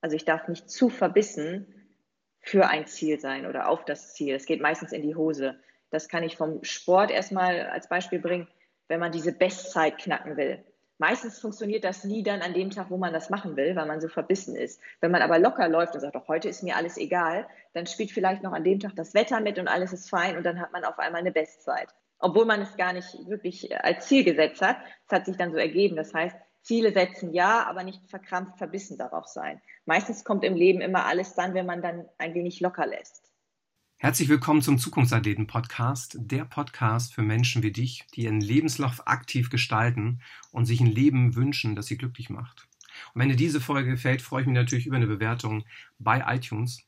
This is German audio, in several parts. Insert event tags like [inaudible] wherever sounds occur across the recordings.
Also ich darf nicht zu verbissen für ein Ziel sein oder auf das Ziel. Es geht meistens in die Hose. Das kann ich vom Sport erstmal als Beispiel bringen, wenn man diese Bestzeit knacken will. Meistens funktioniert das nie dann an dem Tag, wo man das machen will, weil man so verbissen ist. Wenn man aber locker läuft und sagt, doch heute ist mir alles egal, dann spielt vielleicht noch an dem Tag das Wetter mit und alles ist fein und dann hat man auf einmal eine Bestzeit. Obwohl man es gar nicht wirklich als Ziel gesetzt hat. Es hat sich dann so ergeben. Das heißt, Ziele setzen ja, aber nicht verkrampft verbissen darauf sein. Meistens kommt im Leben immer alles dann, wenn man dann ein wenig locker lässt. Herzlich willkommen zum Zukunftsathleten-Podcast, der Podcast für Menschen wie dich, die ihren Lebenslauf aktiv gestalten und sich ein Leben wünschen, das sie glücklich macht. Und wenn dir diese Folge gefällt, freue ich mich natürlich über eine Bewertung bei iTunes.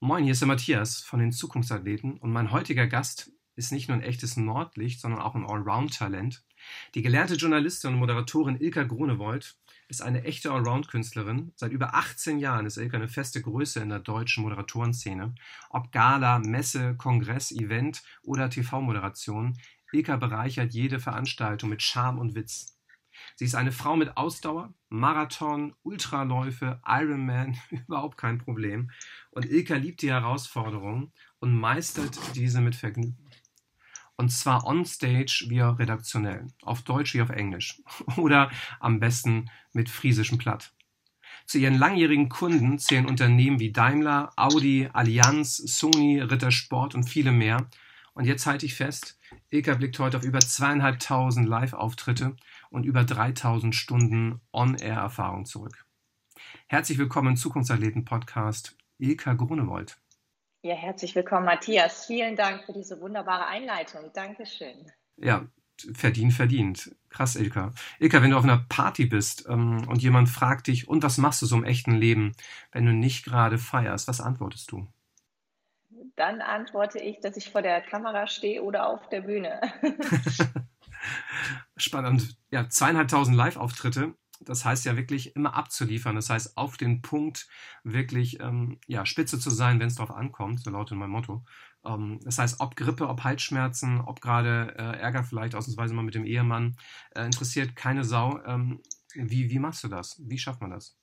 Moin, hier ist der Matthias von den Zukunftsathleten und mein heutiger Gast ist nicht nur ein echtes Nordlicht, sondern auch ein Allround-Talent. Die gelernte Journalistin und Moderatorin Ilka Grunewold ist eine echte Allround-Künstlerin. Seit über 18 Jahren ist Ilka eine feste Größe in der deutschen Moderatorenszene. Ob Gala, Messe, Kongress, Event oder TV-Moderation, Ilka bereichert jede Veranstaltung mit Charme und Witz. Sie ist eine Frau mit Ausdauer, Marathon, Ultraläufe, Ironman, [laughs] überhaupt kein Problem. Und Ilka liebt die Herausforderung und meistert diese mit Vergnügen. Und zwar on stage wie auch redaktionell, auf Deutsch wie auf Englisch [laughs] oder am besten mit friesischem Platt. Zu ihren langjährigen Kunden zählen Unternehmen wie Daimler, Audi, Allianz, Sony, Rittersport und viele mehr. Und jetzt halte ich fest, Ilka blickt heute auf über zweieinhalbtausend Live-Auftritte und über 3000 Stunden On-Air-Erfahrung zurück. Herzlich willkommen im Zukunftsathleten-Podcast, Ilka Grunewold. Ja, herzlich willkommen, Matthias. Vielen Dank für diese wunderbare Einleitung. Dankeschön. Ja, verdient, verdient. Krass, Ilka. Ilka, wenn du auf einer Party bist ähm, und jemand fragt dich, und was machst du so im echten Leben, wenn du nicht gerade feierst, was antwortest du? Dann antworte ich, dass ich vor der Kamera stehe oder auf der Bühne. [laughs] Spannend. Ja, zweieinhalbtausend Live-Auftritte das heißt ja wirklich immer abzuliefern. Das heißt, auf den Punkt wirklich ähm, ja, spitze zu sein, wenn es darauf ankommt, so lautet mein Motto. Ähm, das heißt, ob Grippe, ob Halsschmerzen, ob gerade äh, Ärger vielleicht ausnahmsweise mal mit dem Ehemann, äh, interessiert keine Sau. Ähm, wie, wie machst du das? Wie schafft man das?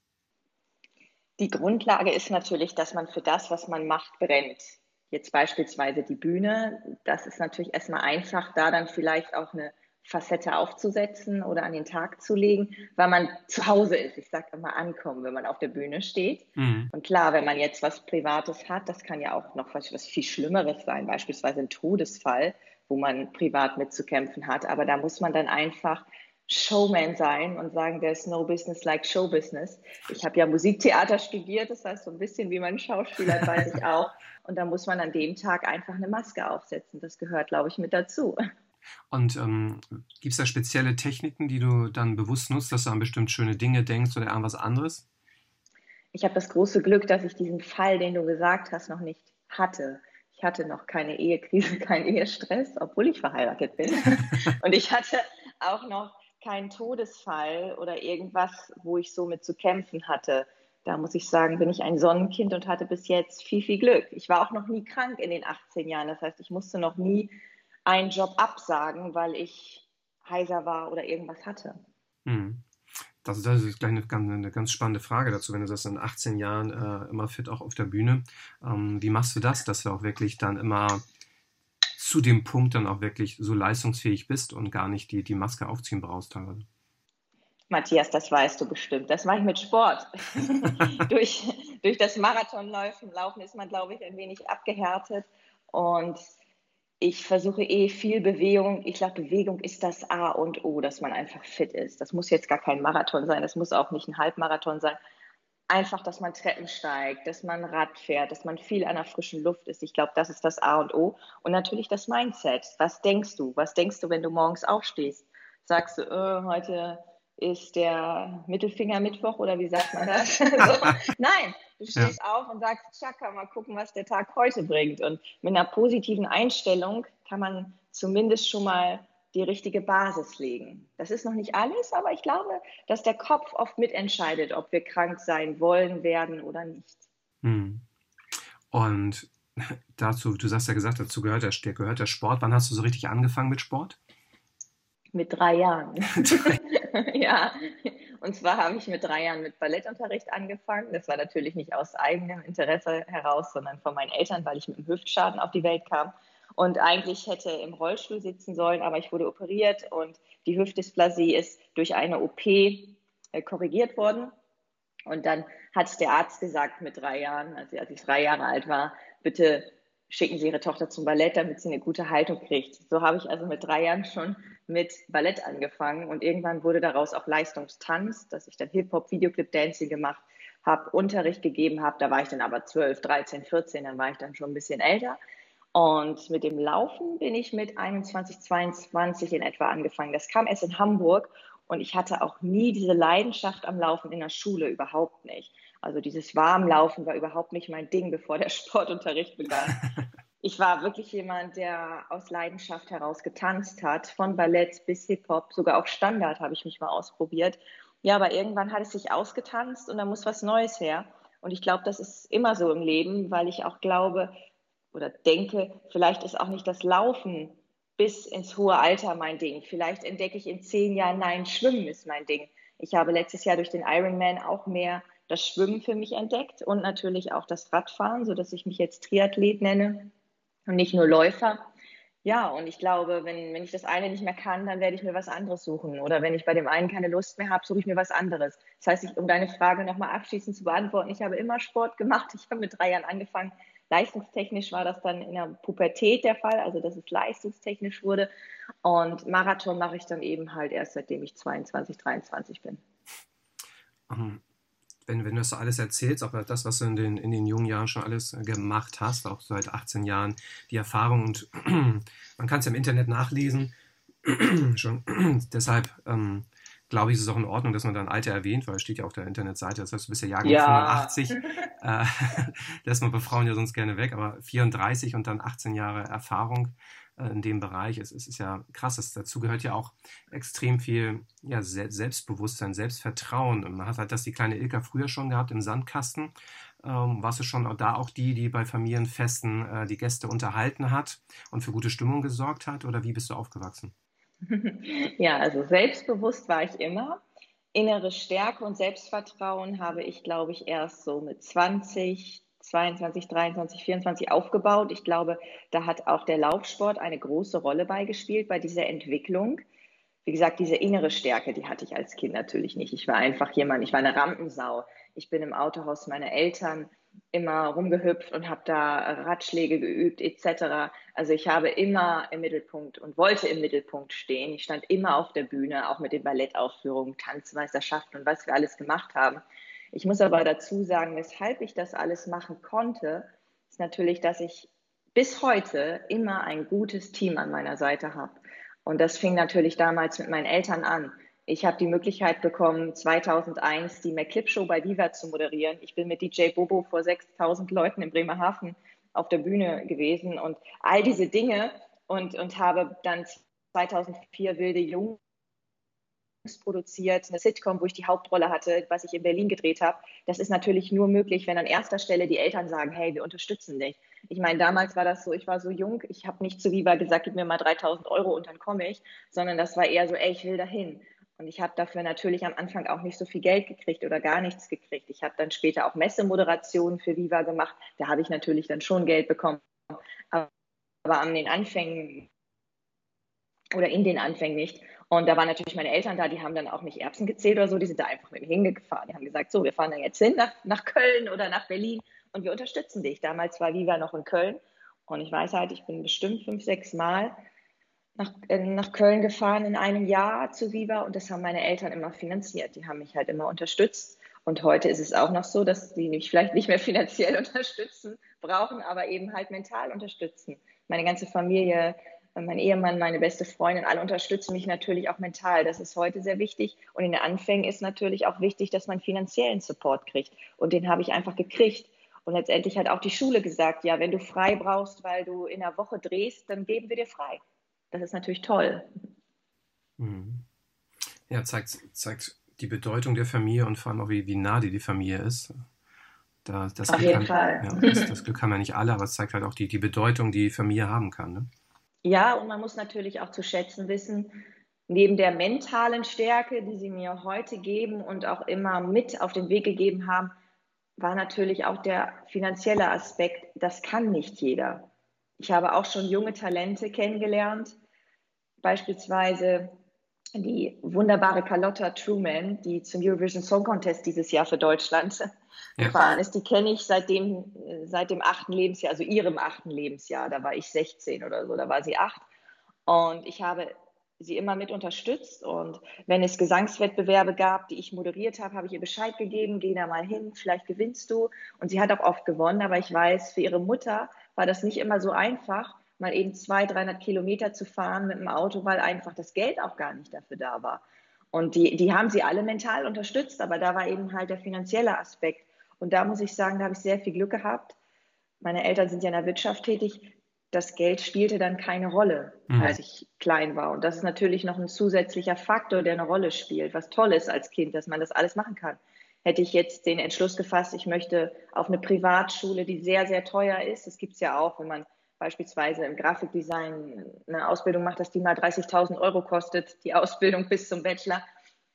Die Grundlage ist natürlich, dass man für das, was man macht, brennt. Jetzt beispielsweise die Bühne, das ist natürlich erstmal einfach, da dann vielleicht auch eine Facette aufzusetzen oder an den Tag zu legen, weil man zu Hause ist. Ich sage immer ankommen, wenn man auf der Bühne steht. Mhm. Und klar, wenn man jetzt was Privates hat, das kann ja auch noch was, was viel Schlimmeres sein, beispielsweise ein Todesfall, wo man privat mitzukämpfen hat. Aber da muss man dann einfach Showman sein und sagen, there's no business like show business. Ich habe ja Musiktheater studiert, das heißt so ein bisschen wie man Schauspieler, weiß ich [laughs] auch. Und da muss man an dem Tag einfach eine Maske aufsetzen. Das gehört, glaube ich, mit dazu. Und ähm, gibt es da spezielle Techniken, die du dann bewusst nutzt, dass du an bestimmt schöne Dinge denkst oder an was anderes? Ich habe das große Glück, dass ich diesen Fall, den du gesagt hast, noch nicht hatte. Ich hatte noch keine Ehekrise, [laughs] keinen Ehestress, obwohl ich verheiratet bin. [laughs] Und ich hatte auch noch keinen Todesfall oder irgendwas, wo ich so mit zu kämpfen hatte. Da muss ich sagen, bin ich ein Sonnenkind und hatte bis jetzt viel, viel Glück. Ich war auch noch nie krank in den 18 Jahren. Das heißt, ich musste noch nie einen Job absagen, weil ich heiser war oder irgendwas hatte. Hm. Das, das, ist gleich eine, eine, ganz spannende Frage dazu, wenn du das in 18 Jahren äh, immer fit auch auf der Bühne. Ähm, wie machst du das, dass du auch wirklich dann immer zu dem Punkt dann auch wirklich so leistungsfähig bist und gar nicht die, die Maske aufziehen brauchst teilweise? Matthias, das weißt du bestimmt. Das mache ich mit Sport. [laughs] durch, durch das Marathonlaufen Laufen ist man, glaube ich, ein wenig abgehärtet. Und ich versuche eh viel Bewegung. Ich glaube, Bewegung ist das A und O, dass man einfach fit ist. Das muss jetzt gar kein Marathon sein, das muss auch nicht ein Halbmarathon sein. Einfach, dass man Treppen steigt, dass man Rad fährt, dass man viel an der frischen Luft ist. Ich glaube, das ist das A und O. Und natürlich das Mindset. Was denkst du? Was denkst du, wenn du morgens aufstehst? Sagst du, oh, heute ist der Mittelfinger Mittwoch oder wie sagt man das? [laughs] so. Nein, du stehst ja. auf und sagst, Chaka, mal gucken, was der Tag heute bringt. Und mit einer positiven Einstellung kann man zumindest schon mal die richtige Basis legen. Das ist noch nicht alles, aber ich glaube, dass der Kopf oft mitentscheidet, ob wir krank sein wollen, werden oder nicht. Hm. Und dazu, du hast ja gesagt, dazu gehört der, gehört der Sport. Wann hast du so richtig angefangen mit Sport? Mit drei Jahren. [laughs] [laughs] ja. Und zwar habe ich mit drei Jahren mit Ballettunterricht angefangen. Das war natürlich nicht aus eigenem Interesse heraus, sondern von meinen Eltern, weil ich mit einem Hüftschaden auf die Welt kam und eigentlich hätte im Rollstuhl sitzen sollen, aber ich wurde operiert und die Hüftdysplasie ist durch eine OP äh, korrigiert worden. Und dann hat der Arzt gesagt mit drei Jahren, also als ich drei Jahre alt war, bitte schicken Sie Ihre Tochter zum Ballett, damit sie eine gute Haltung kriegt. So habe ich also mit drei Jahren schon mit Ballett angefangen und irgendwann wurde daraus auch Leistungstanz, dass ich dann Hip-Hop, Videoclip-Dancing gemacht habe, Unterricht gegeben habe. Da war ich dann aber 12, 13, 14, dann war ich dann schon ein bisschen älter. Und mit dem Laufen bin ich mit 21, 22 in etwa angefangen. Das kam erst in Hamburg und ich hatte auch nie diese Leidenschaft am Laufen in der Schule, überhaupt nicht. Also dieses Warmlaufen war überhaupt nicht mein Ding, bevor der [laughs] Sportunterricht begann. [laughs] Ich war wirklich jemand, der aus Leidenschaft heraus getanzt hat, von Ballett bis Hip-Hop, sogar auch Standard habe ich mich mal ausprobiert. Ja, aber irgendwann hat es sich ausgetanzt und da muss was Neues her. Und ich glaube, das ist immer so im Leben, weil ich auch glaube oder denke, vielleicht ist auch nicht das Laufen bis ins hohe Alter mein Ding. Vielleicht entdecke ich in zehn Jahren, nein, Schwimmen ist mein Ding. Ich habe letztes Jahr durch den Ironman auch mehr das Schwimmen für mich entdeckt und natürlich auch das Radfahren, sodass ich mich jetzt Triathlet nenne und nicht nur Läufer. Ja, und ich glaube, wenn, wenn ich das eine nicht mehr kann, dann werde ich mir was anderes suchen. Oder wenn ich bei dem einen keine Lust mehr habe, suche ich mir was anderes. Das heißt, ich, um deine Frage nochmal abschließend zu beantworten, ich habe immer Sport gemacht. Ich habe mit drei Jahren angefangen. Leistungstechnisch war das dann in der Pubertät der Fall, also dass es leistungstechnisch wurde. Und Marathon mache ich dann eben halt erst seitdem ich 22, 23 bin. Um, wenn, wenn du das so alles erzählst, auch das, was du in den, in den jungen Jahren schon alles gemacht hast, auch seit 18 Jahren, die Erfahrung und [clears throat] man kann es im Internet nachlesen. [clears throat] schon [clears throat] deshalb ähm, glaube ich, ist es auch in Ordnung, dass man dann Alter erwähnt, weil es steht ja auf der Internetseite, das heißt, du bist ja Jahrgang ja. 85. äh, lässt man bei Frauen ja sonst gerne weg, aber 34 und dann 18 Jahre Erfahrung in dem Bereich. Es, es, ist ja krass. Es, dazu gehört ja auch extrem viel ja, Selbstbewusstsein, Selbstvertrauen. man hat halt das die kleine Ilka früher schon gehabt im Sandkasten. Ähm, warst du schon da auch die, die bei Familienfesten äh, die Gäste unterhalten hat und für gute Stimmung gesorgt hat? Oder wie bist du aufgewachsen? [laughs] Ja, also selbstbewusst war ich immer. Innere Stärke und Selbstvertrauen habe ich, glaube ich, erst so mit 20, 22, 23, 24 aufgebaut. Ich glaube, da hat auch der Laufsport eine große Rolle beigespielt bei dieser Entwicklung. Wie gesagt, diese innere Stärke, die hatte ich als Kind natürlich nicht. Ich war einfach jemand, ich war eine Rampensau. Ich bin im Autohaus meiner Eltern immer rumgehüpft und habe da Ratschläge geübt etc. Also ich habe immer im Mittelpunkt und wollte im Mittelpunkt stehen. Ich stand immer auf der Bühne, auch mit den Ballettaufführungen, Tanzmeisterschaften und was wir alles gemacht haben. Ich muss aber dazu sagen, weshalb ich das alles machen konnte, ist natürlich, dass ich bis heute immer ein gutes Team an meiner Seite habe. Und das fing natürlich damals mit meinen Eltern an. Ich habe die Möglichkeit bekommen, 2001 die McClip Show bei Viva zu moderieren. Ich bin mit DJ Bobo vor 6000 Leuten in Bremerhaven auf der Bühne gewesen und all diese Dinge und, und habe dann 2004 Wilde Jungen produziert, eine Sitcom, wo ich die Hauptrolle hatte, was ich in Berlin gedreht habe. Das ist natürlich nur möglich, wenn an erster Stelle die Eltern sagen, hey, wir unterstützen dich. Ich meine, damals war das so, ich war so jung, ich habe nicht zu Viva gesagt, gib mir mal 3000 Euro und dann komme ich, sondern das war eher so, ey, ich will dahin. Und ich habe dafür natürlich am Anfang auch nicht so viel Geld gekriegt oder gar nichts gekriegt. Ich habe dann später auch Messemoderationen für Viva gemacht. Da habe ich natürlich dann schon Geld bekommen. Aber an den Anfängen oder in den Anfängen nicht. Und da waren natürlich meine Eltern da, die haben dann auch nicht Erbsen gezählt oder so, die sind da einfach mit mir hingefahren. Die haben gesagt, so, wir fahren da jetzt hin nach, nach Köln oder nach Berlin und wir unterstützen dich. Damals war Viva noch in Köln und ich weiß halt, ich bin bestimmt fünf, sechs Mal nach, äh, nach Köln gefahren in einem Jahr zu Viva und das haben meine Eltern immer finanziert. Die haben mich halt immer unterstützt. Und heute ist es auch noch so, dass die mich vielleicht nicht mehr finanziell [laughs] unterstützen brauchen, aber eben halt mental unterstützen. Meine ganze Familie mein Ehemann, meine beste Freundin, alle unterstützen mich natürlich auch mental. Das ist heute sehr wichtig. Und in den Anfängen ist natürlich auch wichtig, dass man finanziellen Support kriegt. Und den habe ich einfach gekriegt. Und letztendlich hat auch die Schule gesagt, ja, wenn du frei brauchst, weil du in einer Woche drehst, dann geben wir dir frei. Das ist natürlich toll. Mhm. Ja, zeigt, zeigt die Bedeutung der Familie und vor allem auch, wie, wie nah die, die Familie ist. Da, das Auf Glück jeden kann, Fall. Ja, das, das, Glück haben ja nicht alle, aber es zeigt halt auch die, die Bedeutung, die Familie haben kann. Ne? Ja, und man muss natürlich auch zu schätzen wissen, neben der mentalen Stärke, die sie mir heute geben und auch immer mit auf den Weg gegeben haben, war natürlich auch der finanzielle Aspekt. Das kann nicht jeder. Ich habe auch schon junge Talente kennengelernt, beispielsweise die wunderbare Carlotta Truman, die zum Eurovision Song Contest dieses Jahr für Deutschland [laughs] ja. gefahren ist. Die kenne ich seitdem, seit dem achten Lebensjahr, also ihrem achten Lebensjahr. Da war ich 16 oder so, da war sie acht. Und ich habe sie immer mit unterstützt. Und wenn es Gesangswettbewerbe gab, die ich moderiert habe, habe ich ihr Bescheid gegeben, geh da mal hin, vielleicht gewinnst du. Und sie hat auch oft gewonnen, aber ich weiß, für ihre Mutter war das nicht immer so einfach, mal eben 200, 300 Kilometer zu fahren mit dem Auto, weil einfach das Geld auch gar nicht dafür da war. Und die, die haben sie alle mental unterstützt, aber da war eben halt der finanzielle Aspekt. Und da muss ich sagen, da habe ich sehr viel Glück gehabt. Meine Eltern sind ja in der Wirtschaft tätig das Geld spielte dann keine Rolle, mhm. als ich klein war. Und das ist natürlich noch ein zusätzlicher Faktor, der eine Rolle spielt. Was toll ist als Kind, dass man das alles machen kann. Hätte ich jetzt den Entschluss gefasst, ich möchte auf eine Privatschule, die sehr, sehr teuer ist. Das gibt es ja auch, wenn man beispielsweise im Grafikdesign eine Ausbildung macht, dass die mal 30.000 Euro kostet, die Ausbildung [laughs] bis zum Bachelor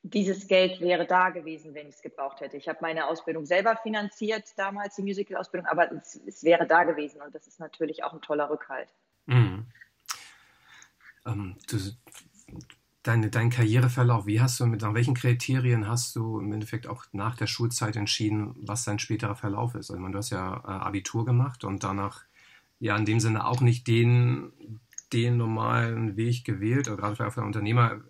dieses Geld wäre da gewesen, wenn ich es gebraucht hätte. Ich habe meine Ausbildung selber finanziert, damals die Musical-Ausbildung, aber es, es, wäre da gewesen und das ist natürlich auch ein toller Rückhalt. Mhm. Ähm, du, deine, dein Karriereverlauf, wie hast du, mit nach welchen Kriterien hast du im Endeffekt auch nach der Schulzeit entschieden, was dein späterer Verlauf ist? Also, du hast ja äh, Abitur gemacht und danach ja in dem Sinne auch nicht den, den normalen Weg gewählt, oder gerade für einen Unternehmer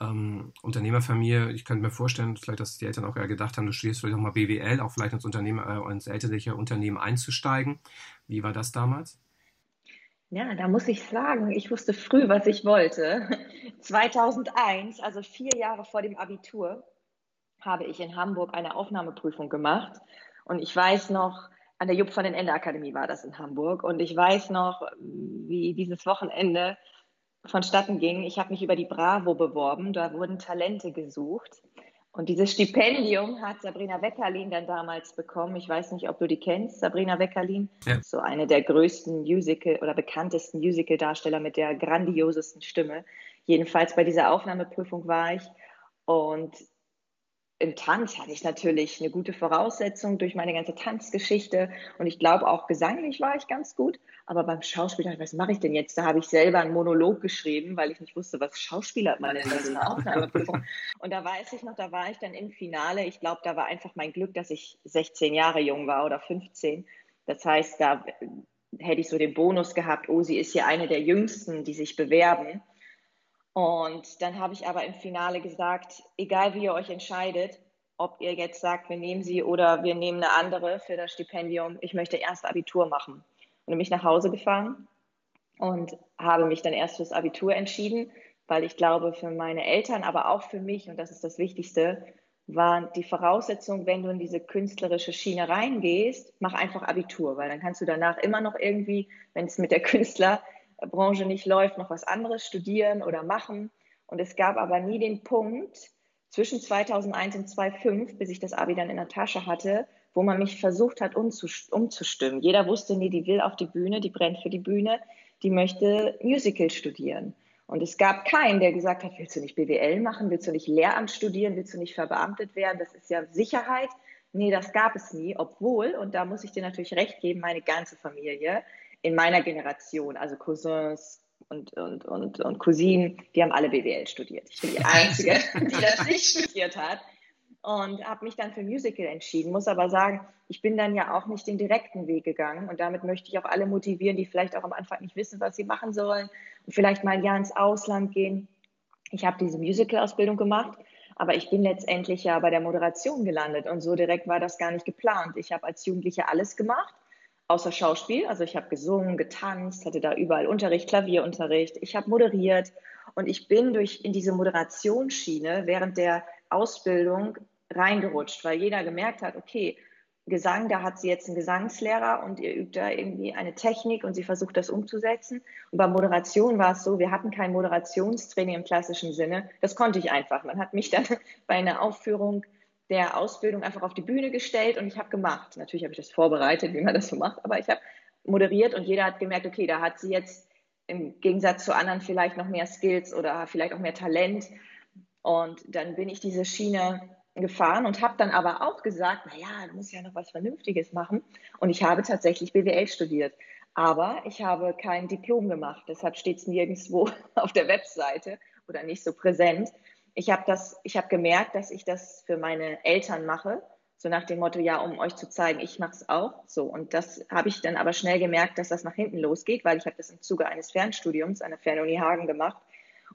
ähm, Unternehmerfamilie, ich könnte mir vorstellen, vielleicht, dass die Eltern auch eher gedacht haben, du studierst vielleicht auch mal BWL, auch vielleicht ins Unternehmer, äh, ins elterliche Unternehmen einzusteigen. Wie war das damals? Ja, da muss ich sagen, ich wusste früh, was ich wollte. [laughs] 2001, also vier Jahre vor dem Abitur, habe ich in Hamburg eine Aufnahmeprüfung gemacht. Und ich weiß noch, an der Jupp von den Ende Akademie war das in Hamburg. Und ich weiß noch, wie dieses Wochenende vonstatten ging. Ich habe mich über die Bravo beworben, da wurden Talente gesucht. Und dieses Stipendium hat Sabrina Weckerlin dann damals bekommen. Ich weiß nicht, ob du die kennst, Sabrina Weckerlin. Ja. So eine der größten Musical- oder bekanntesten Musical-Darsteller mit der grandiosesten Stimme. Jedenfalls bei dieser Aufnahmeprüfung war ich. Und im Tanz hatte ich natürlich eine gute Voraussetzung durch meine ganze Tanzgeschichte und ich glaube auch gesanglich war ich ganz gut, aber beim Schauspieler, was mache ich denn jetzt? Da habe ich selber einen Monolog geschrieben, weil ich nicht wusste, was Schauspieler man denn da so eine Aufnahmeprüfung. [laughs] Und da weiß ich noch, da war ich dann im Finale. Ich glaube, da war einfach mein Glück, dass ich 16 Jahre jung war oder 15. Das heißt, da hätte ich so den Bonus gehabt, oh, sie ist ja eine der jüngsten, die sich bewerben. Und dann habe ich aber im Finale gesagt, egal wie ihr euch entscheidet, ob ihr jetzt sagt, wir nehmen sie oder wir nehmen eine andere für das Stipendium, ich möchte erst Abitur machen. Und bin mich nach Hause gefahren und habe mich dann erst fürs Abitur entschieden, weil ich glaube, für meine Eltern, aber auch für mich, und das ist das Wichtigste, war die Voraussetzung, wenn du in diese künstlerische Schiene reingehst, mach einfach Abitur, weil dann kannst du danach immer noch irgendwie, wenn es mit der [laughs] Künstler Branche nicht läuft, noch was anderes studieren oder machen. Und es gab aber nie den Punkt zwischen 2001 und 2005, bis ich das Abi dann in der Tasche hatte, wo man mich versucht hat umzustimmen. Jeder wusste, nee, die will auf die Bühne, die brennt für die Bühne, die möchte Musical studieren. Und es gab keinen, der gesagt hat, willst du nicht BWL machen, willst du nicht Lehramt studieren, willst du nicht verbeamtet werden, das ist ja Sicherheit. Nee, das gab es nie, obwohl, und da muss ich dir natürlich recht geben, meine ganze Familie in meiner Generation, also Cousins und, und, und, und Cousinen, die haben alle BWL studiert. Ich bin die Einzige, [laughs] die das nicht studiert hat. Und habe mich dann für Musical entschieden, muss aber sagen, ich bin dann ja auch nicht den direkten Weg gegangen. Und damit möchte ich auch alle motivieren, die vielleicht auch am Anfang nicht wissen, was sie machen sollen und vielleicht mal ein Jahr ins Ausland gehen. Ich habe diese Musical-Ausbildung gemacht, aber ich bin letztendlich ja bei der Moderation gelandet und so direkt war das gar nicht geplant. Ich habe als Jugendliche alles gemacht außer Schauspiel. Also ich habe gesungen, getanzt, hatte da überall Unterricht, Klavierunterricht. Ich habe moderiert und ich bin durch in diese Moderationsschiene während der Ausbildung reingerutscht, weil jeder gemerkt hat, okay, Gesang, da hat sie jetzt einen Gesangslehrer und ihr übt da irgendwie eine Technik und sie versucht das umzusetzen. Und bei Moderation war es so, wir hatten kein Moderationstraining im klassischen Sinne. Das konnte ich einfach. Man hat mich dann [laughs] bei einer Aufführung der Ausbildung einfach auf die Bühne gestellt und ich habe gemacht. Natürlich habe ich das vorbereitet, wie man das so macht, aber ich habe moderiert und jeder hat gemerkt, okay, da hat sie jetzt im Gegensatz zu anderen vielleicht noch mehr Skills oder vielleicht auch mehr Talent. Und dann bin ich diese Schiene gefahren und habe dann aber auch gesagt, naja, du musst ja noch was Vernünftiges machen. Und ich habe tatsächlich BWL studiert. Aber ich habe kein Diplom gemacht. Deshalb steht es nirgendwo [laughs] auf der Webseite oder nicht so präsent. Ich habe das, ich habe gemerkt, dass ich das für meine Eltern mache. So nach dem Motto, ja, um euch zu zeigen, ich mache es auch. So. Und das habe ich dann aber schnell gemerkt, dass das nach hinten losgeht, weil ich habe das im Zuge eines Fernstudiums an der Fernuni Hagen gemacht.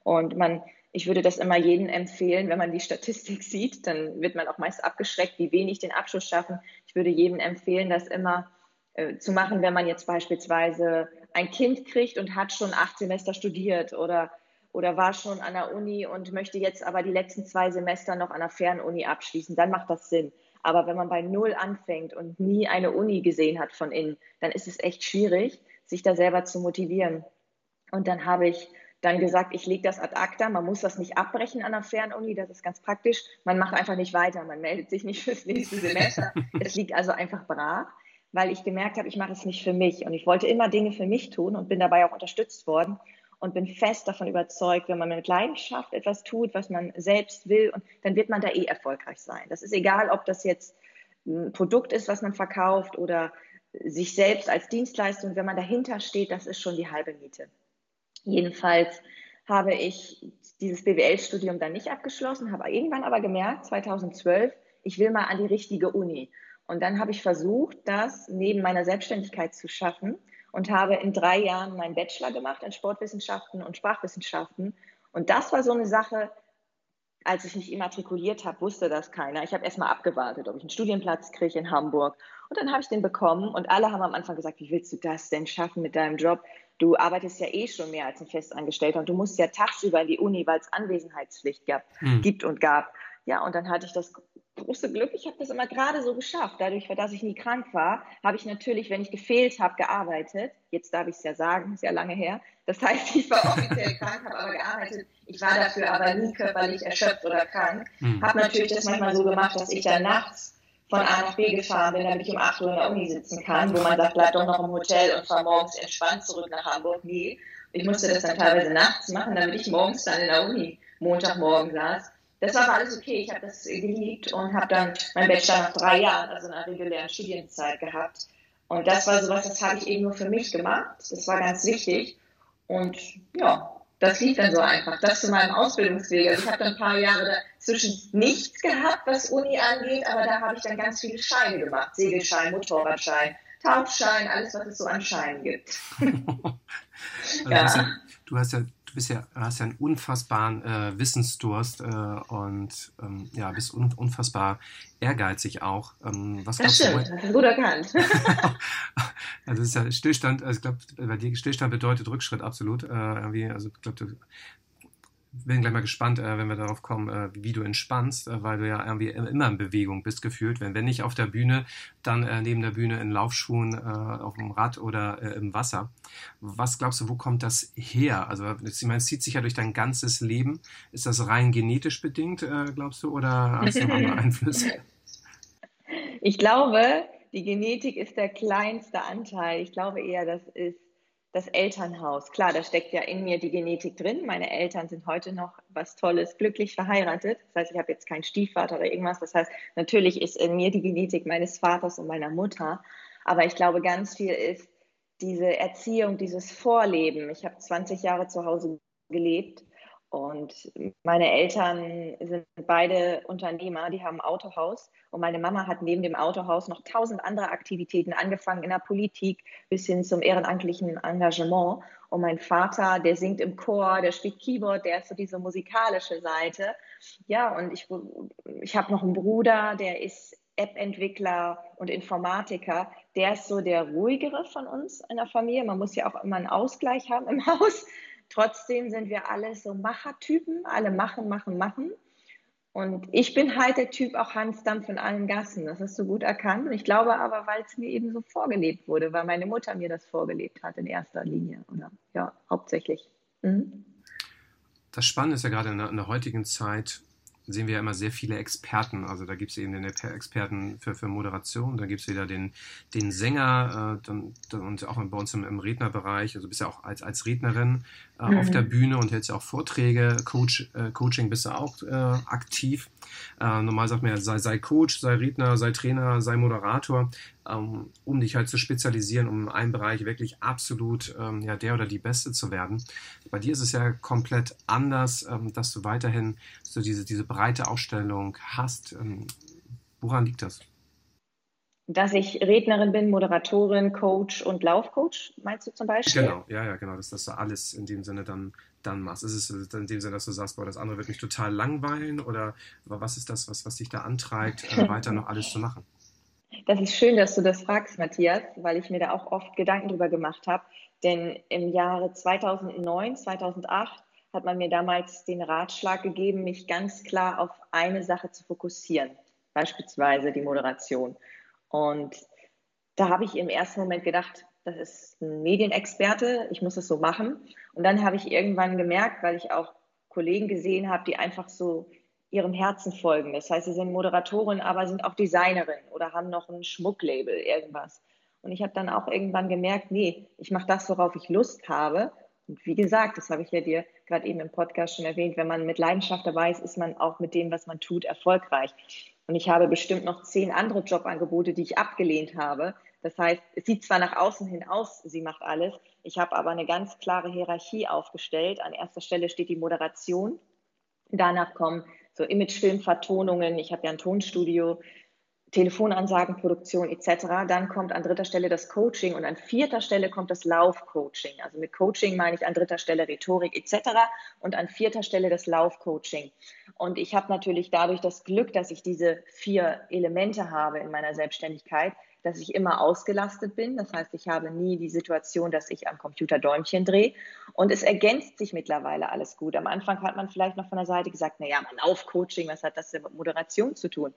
Und man, ich würde das immer jedem empfehlen, wenn man die Statistik [laughs] sieht, dann wird man auch meist abgeschreckt, wie wenig den Abschluss schaffen. Ich würde jedem empfehlen, das immer äh, zu machen, wenn man jetzt beispielsweise ein Kind kriegt und hat schon acht Semester studiert oder, oder war schon an der Uni und möchte jetzt aber die letzten zwei Semester noch an der Fernuni abschließen, dann macht das Sinn. Aber wenn man bei Null anfängt und nie eine Uni gesehen hat von innen, dann ist es echt schwierig, sich da selber zu motivieren. Und dann habe ich dann gesagt, ich lege das ad acta, man muss das nicht abbrechen an der Fernuni, das ist ganz praktisch. Man macht einfach nicht weiter, man meldet sich nicht fürs nächste [laughs] Semester. es liegt also einfach brach, weil ich gemerkt habe, ich mache es nicht für mich. Und ich wollte immer Dinge für mich tun und bin dabei auch unterstützt worden und bin fest davon überzeugt, wenn man mit Leidenschaft etwas tut, was man selbst will, und dann wird man da eh erfolgreich sein. Das ist egal, ob das jetzt ein Produkt ist, was man verkauft oder sich selbst als Dienstleistung, wenn man dahinter steht, das ist schon die halbe Miete. Jedenfalls habe ich dieses BWL-Studium dann nicht abgeschlossen, habe irgendwann aber gemerkt, 2012, ich will mal an die richtige Uni. Und dann habe ich versucht, das neben meiner Selbstständigkeit zu schaffen und habe in drei Jahren meinen Bachelor gemacht in Sportwissenschaften und Sprachwissenschaften. Und das war so eine Sache, als ich mich immatrikuliert habe, wusste das keiner. Ich habe erst mal abgewartet, ob ich einen Studienplatz kriege in Hamburg. Und dann habe ich den bekommen und alle haben am Anfang gesagt, wie willst du das denn schaffen mit deinem Job? Du arbeitest ja eh schon mehr als ein Festangestellter und du musst ja tagsüber in die Uni, weil es Anwesenheitspflicht gab, hm. gibt und gab. Ja, und dann hatte ich das große Glück, ich habe das immer gerade so geschafft. Dadurch, dass ich nie krank war, habe ich natürlich, wenn ich gefehlt habe, gearbeitet. Jetzt darf ich es ja sagen, ist ja lange her. Das heißt, ich war offiziell krank, habe aber gearbeitet. Ich war dafür aber nie körperlich erschöpft oder krank. Hm. Habe natürlich das manchmal so gemacht, dass ich dann nachts von A nach B gefahren bin, damit ich um 8 Uhr in der Uni sitzen kann, wo man sagt, bleib doch noch im Hotel und fahr morgens entspannt zurück nach Hamburg. Nee, ich musste das dann teilweise nachts machen, damit ich morgens dann in der Uni Montagmorgen saß. Das war aber alles okay. Ich habe das geliebt und habe dann meinen Bachelor nach drei Jahren, also in einer regulären Studienzeit gehabt. Und das war sowas, das habe ich eben nur für mich gemacht. Das war ganz wichtig. Und ja, das lief dann so einfach. Das zu meinem Ausbildungsweg. Also ich habe dann ein paar Jahre dazwischen nichts gehabt, was Uni angeht, aber da habe ich dann ganz viele Scheine gemacht. Segelschein, Motorradschein, Tauchschein, alles, was es so an Scheinen gibt. [laughs] also ja. Du hast ja du bist ja, hast ja einen unfassbaren äh, Wissensdurst äh, und ähm, ja, bist un unfassbar ehrgeizig auch. Ähm, was das stimmt, du, das ist gut erkannt. [laughs] also es ist ja Stillstand, also ich glaube, bei dir Stillstand bedeutet Rückschritt absolut. Äh, irgendwie, also ich glaube, du bin gleich mal gespannt, äh, wenn wir darauf kommen, äh, wie du entspannst, äh, weil du ja irgendwie immer in Bewegung bist gefühlt. Wenn, wenn nicht auf der Bühne, dann äh, neben der Bühne in Laufschuhen, äh, auf dem Rad oder äh, im Wasser. Was glaubst du, wo kommt das her? Also ich meine, es zieht sich ja durch dein ganzes Leben. Ist das rein genetisch bedingt, glaubst du, oder hast du noch andere [laughs] Einflüsse? Ich glaube, die Genetik ist der kleinste Anteil. Ich glaube eher, das ist das Elternhaus. Klar, da steckt ja in mir die Genetik drin. Meine Eltern sind heute noch was Tolles, glücklich verheiratet. Das heißt, ich habe jetzt keinen Stiefvater oder irgendwas. Das heißt, natürlich ist in mir die Genetik meines Vaters und meiner Mutter. Aber ich glaube, ganz viel ist diese Erziehung, dieses Vorleben. Ich habe 20 Jahre zu Hause gelebt und meine Eltern sind beide Unternehmer, die haben Autohaus. Und meine Mama hat neben dem Autohaus noch tausend andere Aktivitäten, angefangen in der Politik bis hin zum ehrenamtlichen Engagement. Und mein Vater, der singt im Chor, der spielt Keyboard, der ist so diese musikalische Seite. Ja, und ich, ich habe noch einen Bruder, der ist App-Entwickler und Informatiker. Der ist so der ruhigere von uns in der Familie. Man muss ja auch immer einen Ausgleich haben im [laughs] Haus. Trotzdem sind wir alle so Machertypen, alle machen, machen, machen. Und ich bin halt der Typ auch Hans Dampf in allen Gassen. Das hast du gut erkannt. Und ich glaube aber, weil es mir eben so vorgelebt wurde, weil meine Mutter mir das vorgelebt hat in erster Linie oder ja, hauptsächlich. Mhm. Das Spannende ist ja gerade in der, in der heutigen Zeit, sehen wir ja immer sehr viele Experten. Also da gibt es eben den Experten für, für Moderation, dann gibt es wieder den, den Sänger äh, dann, und auch bei uns im, im Rednerbereich. Also bist ja auch als, als Rednerin äh, mhm. auf der Bühne und hältst ja auch Vorträge. Coach, äh, Coaching bist du auch äh, aktiv. Äh, normal sagt man ja, sei, sei Coach, sei Redner, sei Trainer, sei Moderator, ähm, um dich halt zu spezialisieren, um in einem Bereich wirklich absolut ähm, ja, der oder die Beste zu werden. Bei dir ist es ja komplett anders, ähm, dass du weiterhin so diese, diese breite Ausstellung hast. Ähm, woran liegt das? Dass ich Rednerin bin, Moderatorin, Coach und Laufcoach, meinst du zum Beispiel? Genau, ja, ja, genau, dass, dass du alles in dem Sinne dann, dann machst. Ist es in dem Sinne, dass du sagst, boah, das andere wird mich total langweilen oder was ist das, was, was dich da antreibt, äh, [laughs] weiter noch alles zu machen? Das ist schön, dass du das fragst, Matthias, weil ich mir da auch oft Gedanken drüber gemacht habe. Denn im Jahre 2009, 2008 hat man mir damals den Ratschlag gegeben, mich ganz klar auf eine Sache zu fokussieren, beispielsweise die Moderation. Und da habe ich im ersten Moment gedacht, das ist ein Medienexperte, ich muss es so machen. Und dann habe ich irgendwann gemerkt, weil ich auch Kollegen gesehen habe, die einfach so ihrem Herzen folgen. Das heißt, sie sind Moderatorin, aber sind auch Designerin oder haben noch ein Schmucklabel, irgendwas. Und ich habe dann auch irgendwann gemerkt, nee, ich mache das, worauf ich Lust habe. Und wie gesagt, das habe ich ja dir gerade eben im Podcast schon erwähnt, wenn man mit Leidenschaft dabei ist, ist man auch mit dem, was man tut, erfolgreich. Und ich habe bestimmt noch zehn andere Jobangebote, die ich abgelehnt habe. Das heißt, es sieht zwar nach außen hin aus, sie macht alles, ich habe aber eine ganz klare Hierarchie aufgestellt. An erster Stelle steht die Moderation. Danach kommen so Imagefilmvertonungen. Ich habe ja ein Tonstudio. Telefonansagenproduktion etc. Dann kommt an dritter Stelle das Coaching und an vierter Stelle kommt das Laufcoaching. Also mit Coaching meine ich an dritter Stelle Rhetorik etc. und an vierter Stelle das Laufcoaching. Und ich habe natürlich dadurch das Glück, dass ich diese vier Elemente habe in meiner Selbstständigkeit, dass ich immer ausgelastet bin. Das heißt, ich habe nie die Situation, dass ich am Computer Däumchen drehe. Und es ergänzt sich mittlerweile alles gut. Am Anfang hat man vielleicht noch von der Seite gesagt, naja, Laufcoaching, was hat das denn mit Moderation zu tun?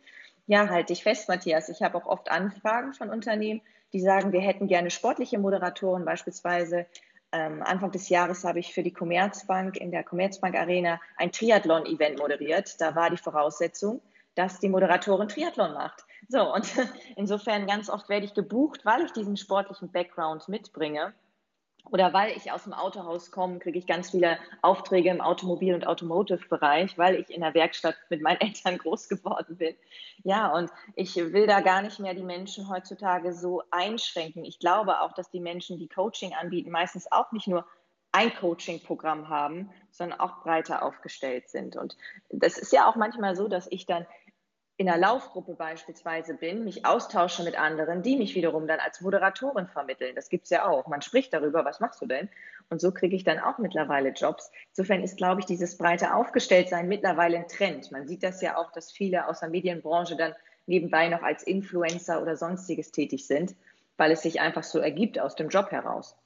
Ja, halte ich fest, Matthias. Ich habe auch oft Anfragen von Unternehmen, die sagen, wir hätten gerne sportliche Moderatoren. Beispielsweise ähm, Anfang des Jahres habe ich für die Commerzbank in der Commerzbank Arena ein Triathlon-Event moderiert. Da war die Voraussetzung, dass die Moderatorin Triathlon macht. So, und [laughs] insofern ganz oft werde ich gebucht, weil ich diesen sportlichen Background mitbringe. Oder weil ich aus dem Autohaus komme, kriege ich ganz viele Aufträge im Automobil- und Automotive-Bereich, weil ich in der Werkstatt mit meinen [laughs] Eltern groß geworden bin. Ja, und ich will da gar nicht mehr die Menschen heutzutage so einschränken. Ich glaube auch, dass die Menschen, die Coaching anbieten, meistens auch nicht nur ein Coaching-Programm haben, sondern auch breiter aufgestellt sind. Und das ist ja auch manchmal so, dass ich dann in einer Laufgruppe beispielsweise bin, mich austausche mit anderen, die mich wiederum dann als Moderatorin vermitteln. Das gibt es ja auch. Man spricht darüber, was machst du denn? Und so kriege ich dann auch mittlerweile Jobs. Insofern ist, glaube ich, dieses breite Aufgestelltsein mittlerweile ein Trend. Man sieht das ja auch, dass viele aus der Medienbranche dann nebenbei noch als Influencer oder sonstiges tätig sind, weil es sich einfach so ergibt aus dem Job heraus.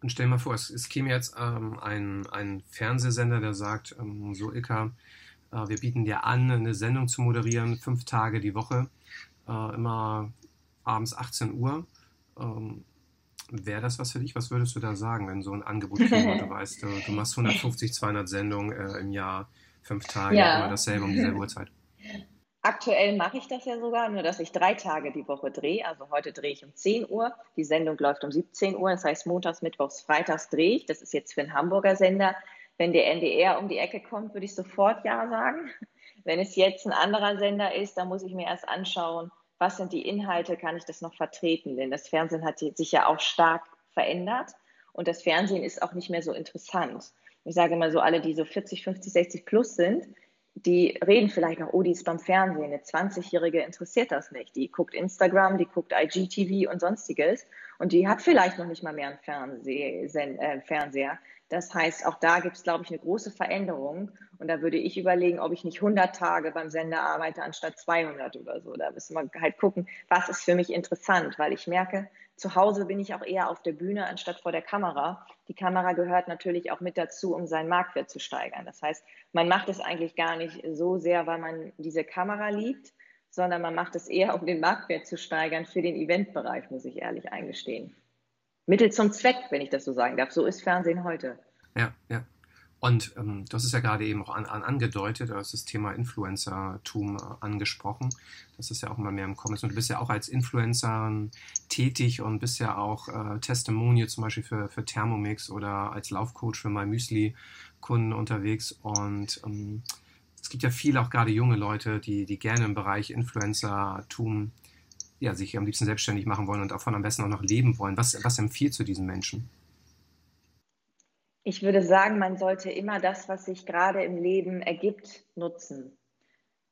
Und stell dir mal vor, es, es käme jetzt ähm, ein, ein Fernsehsender, der sagt, ähm, so Ilka, wir bieten dir an, eine Sendung zu moderieren, fünf Tage die Woche, äh, immer abends 18 Uhr. Ähm, Wäre das was für dich? Was würdest du da sagen, wenn so ein Angebot käme? Du [laughs] weißt, du machst 150, 200 Sendungen äh, im Jahr, fünf Tage, ja. immer dasselbe um dieselbe Uhrzeit. Aktuell mache ich das ja sogar, nur dass ich drei Tage die Woche drehe. Also heute drehe ich um 10 Uhr, die Sendung läuft um 17 Uhr, das heißt montags, mittwochs, freitags drehe ich. Das ist jetzt für einen Hamburger Sender. Wenn der NDR um die Ecke kommt, würde ich sofort Ja sagen. Wenn es jetzt ein anderer Sender ist, dann muss ich mir erst anschauen, was sind die Inhalte, kann ich das noch vertreten? Denn das Fernsehen hat sich ja auch stark verändert und das Fernsehen ist auch nicht mehr so interessant. Ich sage immer so, alle, die so 40, 50, 60 plus sind, die reden vielleicht noch, oh, die ist beim Fernsehen. Eine 20-Jährige interessiert das nicht. Die guckt Instagram, die guckt IGTV und sonstiges. Und die hat vielleicht noch nicht mal mehr einen Fernseh äh, Fernseher. Das heißt, auch da gibt es, glaube ich, eine große Veränderung. Und da würde ich überlegen, ob ich nicht 100 Tage beim Sender arbeite anstatt 200 oder so. Da müssen wir halt gucken, was ist für mich interessant, weil ich merke, zu Hause bin ich auch eher auf der Bühne anstatt vor der Kamera. Die Kamera gehört natürlich auch mit dazu, um seinen Marktwert zu steigern. Das heißt, man macht es eigentlich gar nicht so sehr, weil man diese Kamera liebt, sondern man macht es eher, um den Marktwert zu steigern für den Eventbereich, muss ich ehrlich eingestehen. Mittel zum Zweck, wenn ich das so sagen darf. So ist Fernsehen heute. Ja, ja. Und ähm, hast es ja gerade eben auch an, an angedeutet, du hast das Thema Influencertum äh, angesprochen. Das ist ja auch immer mehr im Kommen. Und du bist ja auch als Influencer tätig und bist ja auch äh, Testimonial zum Beispiel für, für Thermomix oder als Laufcoach für MyMüsli-Kunden unterwegs. Und ähm, es gibt ja viele, auch gerade junge Leute, die, die gerne im Bereich Influencertum ja, sich am liebsten selbstständig machen wollen und davon am besten auch noch leben wollen. Was, was empfiehlt du diesen Menschen? Ich würde sagen, man sollte immer das, was sich gerade im Leben ergibt, nutzen.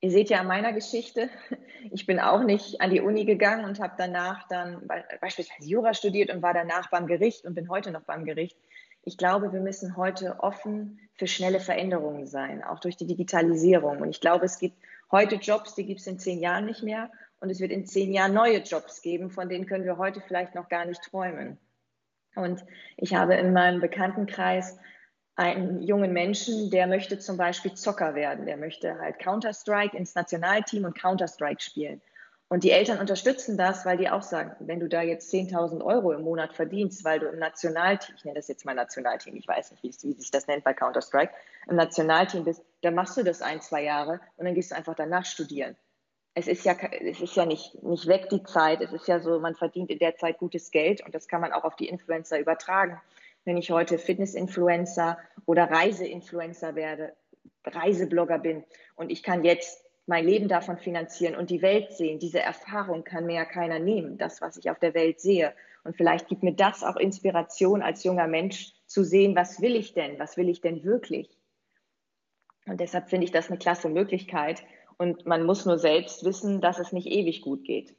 Ihr seht ja an meiner Geschichte, [laughs] ich bin auch nicht an die Uni gegangen und habe danach dann beispielsweise Jura studiert und war danach beim Gericht und bin heute noch beim Gericht. Ich glaube, wir müssen heute offen für schnelle Veränderungen sein, auch durch die Digitalisierung. Und ich glaube, es gibt heute Jobs, die gibt es in zehn Jahren nicht mehr. Und es wird in zehn Jahren neue Jobs geben, von denen können wir heute vielleicht noch gar nicht träumen. Und ich habe in meinem Bekanntenkreis einen jungen Menschen, der möchte zum Beispiel Zocker werden. Der möchte halt Counter-Strike ins Nationalteam und Counter-Strike spielen. Und die Eltern unterstützen das, weil die auch sagen, wenn du da jetzt 10.000 Euro im Monat verdienst, weil du im Nationalteam, ich nenne das jetzt mal Nationalteam, ich weiß nicht, wie, wie sich das nennt bei Counter-Strike, im Nationalteam bist, dann machst du das ein, zwei Jahre und dann gehst du einfach danach studieren es ist ja, es ist ja nicht, nicht weg die Zeit. Es ist ja so, man verdient in der Zeit gutes Geld und das kann man auch auf die Influencer übertragen. Wenn ich heute Fitness-Influencer oder Reise-Influencer werde, Reiseblogger bin und ich kann jetzt mein Leben davon finanzieren und die Welt sehen, diese Erfahrung kann mir ja keiner nehmen, das, was ich auf der Welt sehe. Und vielleicht gibt mir das auch Inspiration als junger Mensch zu sehen, was will ich denn, was will ich denn wirklich. Und deshalb finde ich das eine klasse Möglichkeit, und man muss nur selbst wissen, dass es nicht ewig gut geht.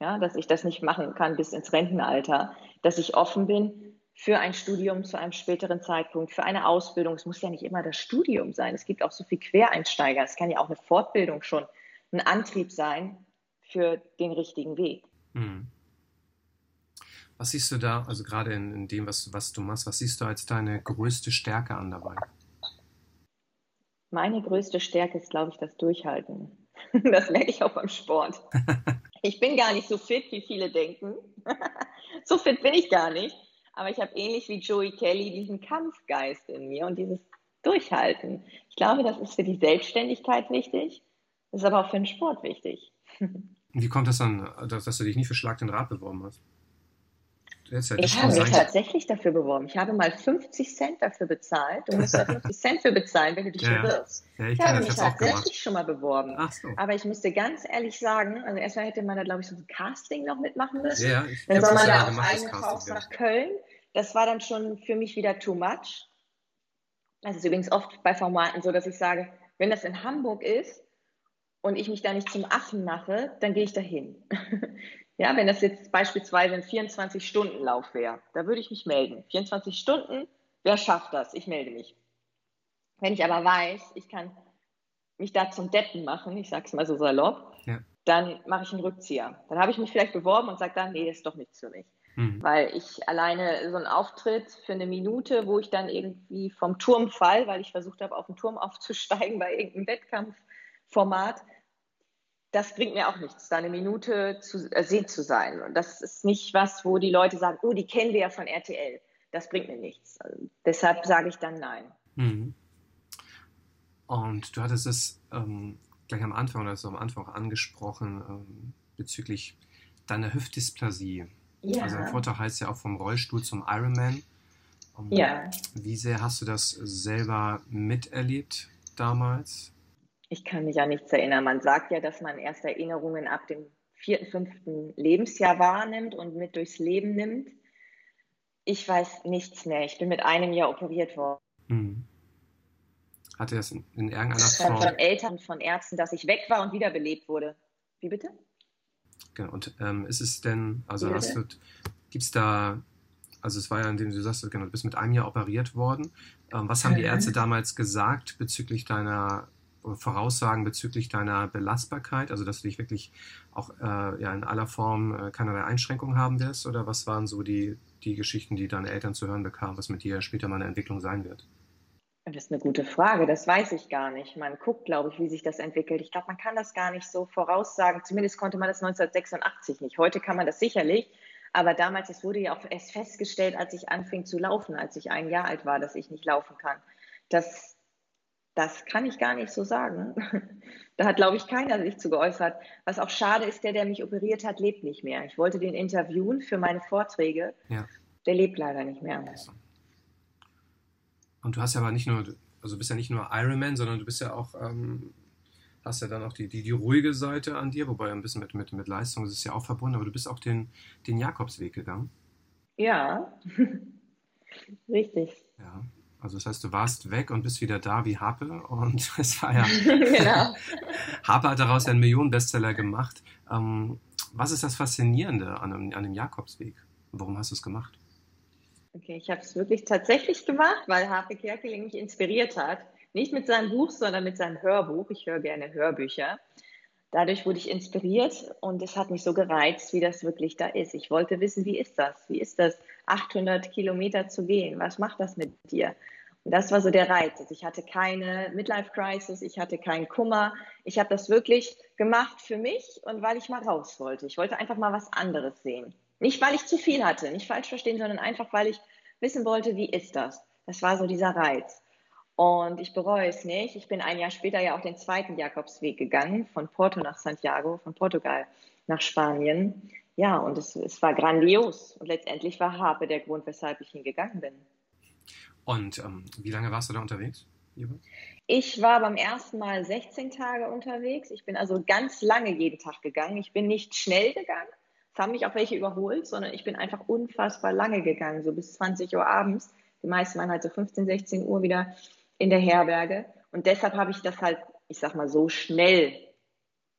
Ja, dass ich das nicht machen kann bis ins Rentenalter, dass ich offen bin für ein Studium zu einem späteren Zeitpunkt, für eine Ausbildung. Es muss ja nicht immer das Studium sein. Es gibt auch so viel Quereinsteiger. Es kann ja auch eine Fortbildung schon ein Antrieb sein für den richtigen Weg. Hm. Was siehst du da, also gerade in, in dem, was, was du machst, was siehst du als deine größte Stärke an dabei? Meine größte Stärke ist, glaube ich, das Durchhalten. [laughs] Das merke ich auch beim Sport. [laughs] Ich bin gar nicht so fit, wie viele denken. [laughs] So fit bin ich gar nicht. Aber ich habe ähnlich wie Joey Kelly diesen Kampfgeist in mir und dieses Durchhalten. Ich glaube, das ist für die Selbstständigkeit wichtig. Das ist aber auch für den Sport wichtig. Wie kommt das dann, dass, du dich nicht für Schlag den Rad beworben hast? Ja ich habe mich tatsächlich dafür beworben. Ich habe mal 50 Cent dafür bezahlt. Du musst [laughs] da 50 Cent für bezahlen, wenn du dich ja, bewirbst. Ja, ich, ich habe mich tatsächlich schon mal beworben. So. Aber ich musste ganz ehrlich sagen, also erstmal hätte man da, glaube ich, so ein Casting noch mitmachen müssen. Ja, ich, dann soll man da auf eigene Faust nach Köln. Das war dann schon für mich wieder too much. Das ist übrigens oft bei Formaten so, dass ich sage, wenn das in Hamburg ist und ich mich da nicht zum Affen mache, dann gehe ich dahin. [laughs] Ja, wenn das jetzt beispielsweise ein 24-Stunden-Lauf wäre, da würde ich mich melden. 24 Stunden, wer schafft das? Ich melde mich. Wenn ich aber weiß, ich kann mich da zum Deppen machen, ich sage es mal so salopp, ja. dann mache ich einen Rückzieher. Dann habe ich mich vielleicht beworben und sage dann, nee, das ist doch nichts für mich. Mhm. Weil ich alleine so einen Auftritt für eine Minute, wo ich dann irgendwie vom Turm fall, weil ich versucht habe, auf den Turm aufzusteigen bei irgendeinem Wettkampfformat, das bringt mir auch nichts, da eine Minute zu äh, sehen zu sein. Und das ist nicht was, wo die Leute sagen, oh, die kennen wir ja von RTL. Das bringt mir nichts. Also deshalb sage ich dann nein. Mhm. Und du hattest es ähm, gleich am Anfang oder so am Anfang angesprochen ähm, bezüglich deiner Hüftdysplasie. Ja. Also im Vortrag heißt ja auch vom Rollstuhl zum Ironman. Um, ähm, ja. Wie sehr hast du das selber miterlebt damals? Ich kann mich an nichts erinnern. Man sagt ja, dass man erst Erinnerungen ab dem vierten, fünften Lebensjahr wahrnimmt und mit durchs Leben nimmt. Ich weiß nichts mehr. Ich bin mit einem Jahr operiert worden. Hm. Hatte das in, in irgendeiner Form? Von Eltern, von Ärzten, dass ich weg war und wiederbelebt wurde. Wie bitte? Genau. Und ähm, ist es denn, also hast du, gibt es da, also es war ja, indem du sagst, genau, du bist mit einem Jahr operiert worden. Ähm, was haben die [laughs] Ärzte damals gesagt bezüglich deiner Voraussagen bezüglich deiner Belastbarkeit, also dass du dich wirklich auch äh, ja, in aller Form äh, keinerlei Einschränkungen haben wirst? Oder was waren so die, die Geschichten, die deine Eltern zu hören bekamen, was mit dir später mal eine Entwicklung sein wird? Das ist eine gute Frage, das weiß ich gar nicht. Man guckt, glaube ich, wie sich das entwickelt. Ich glaube, man kann das gar nicht so voraussagen. Zumindest konnte man das 1986 nicht. Heute kann man das sicherlich. Aber damals, es wurde ja auch erst festgestellt, als ich anfing zu laufen, als ich ein Jahr alt war, dass ich nicht laufen kann. das, das kann ich gar nicht so sagen. [laughs] Da hat, glaube ich, keiner sich zu geäußert. Was auch schade ist, der, der mich operiert hat, lebt nicht mehr. Ich wollte den interviewen für meine Vorträge. Ja. Der lebt leider nicht mehr. Und du hast ja aber nicht nur, also bist ja nicht nur Ironman, sondern du bist ja auch, ähm, hast ja dann auch die, die, die ruhige Seite an dir, wobei ein bisschen mit, mit, mit Leistung ist es ja auch verbunden, aber du bist auch den, den Jakobsweg gegangen. Ja, [laughs] richtig. Ja, also das heißt, du warst weg und bist wieder da wie Harpe und [laughs] es war ja. [laughs] genau. [laughs] Harpe hat daraus einen Millionen-Bestseller gemacht. Ähm, was ist das Faszinierende an, an dem Jakobsweg? Warum hast du es gemacht? Okay, ich habe es wirklich tatsächlich gemacht, weil Harpe Kerkeling mich inspiriert hat. Nicht mit seinem Buch, sondern mit seinem Hörbuch. Ich höre gerne Hörbücher. Dadurch wurde ich inspiriert und es hat mich so gereizt, wie das wirklich da ist. Ich wollte wissen, wie ist das? Wie ist das, 800 Kilometer zu gehen? Was macht das mit dir? Und das war so der Reiz. Also ich hatte keine Midlife-Crisis, ich hatte keinen Kummer. Ich habe das wirklich gemacht für mich und weil ich mal raus wollte. Ich wollte einfach mal was anderes sehen. Nicht, weil ich zu viel hatte, nicht falsch verstehen, sondern einfach, weil ich wissen wollte, wie ist das? Das war so dieser Reiz. Und ich bereue es nicht. Ich bin ein Jahr später ja auch den zweiten Jakobsweg gegangen, von Porto nach Santiago, von Portugal nach Spanien. Ja, und es, es war grandios. Und letztendlich war Harpe der Grund, weshalb ich hingegangen bin. Und ähm, wie lange warst du da unterwegs? Ich war beim ersten Mal 16 Tage unterwegs. Ich bin also ganz lange jeden Tag gegangen. Ich bin nicht schnell gegangen, es haben mich auch welche überholt, sondern ich bin einfach unfassbar lange gegangen, so bis 20 Uhr abends. Die meisten waren halt so 15, 16 Uhr wieder in der Herberge. Und deshalb habe ich das halt, ich sag mal, so schnell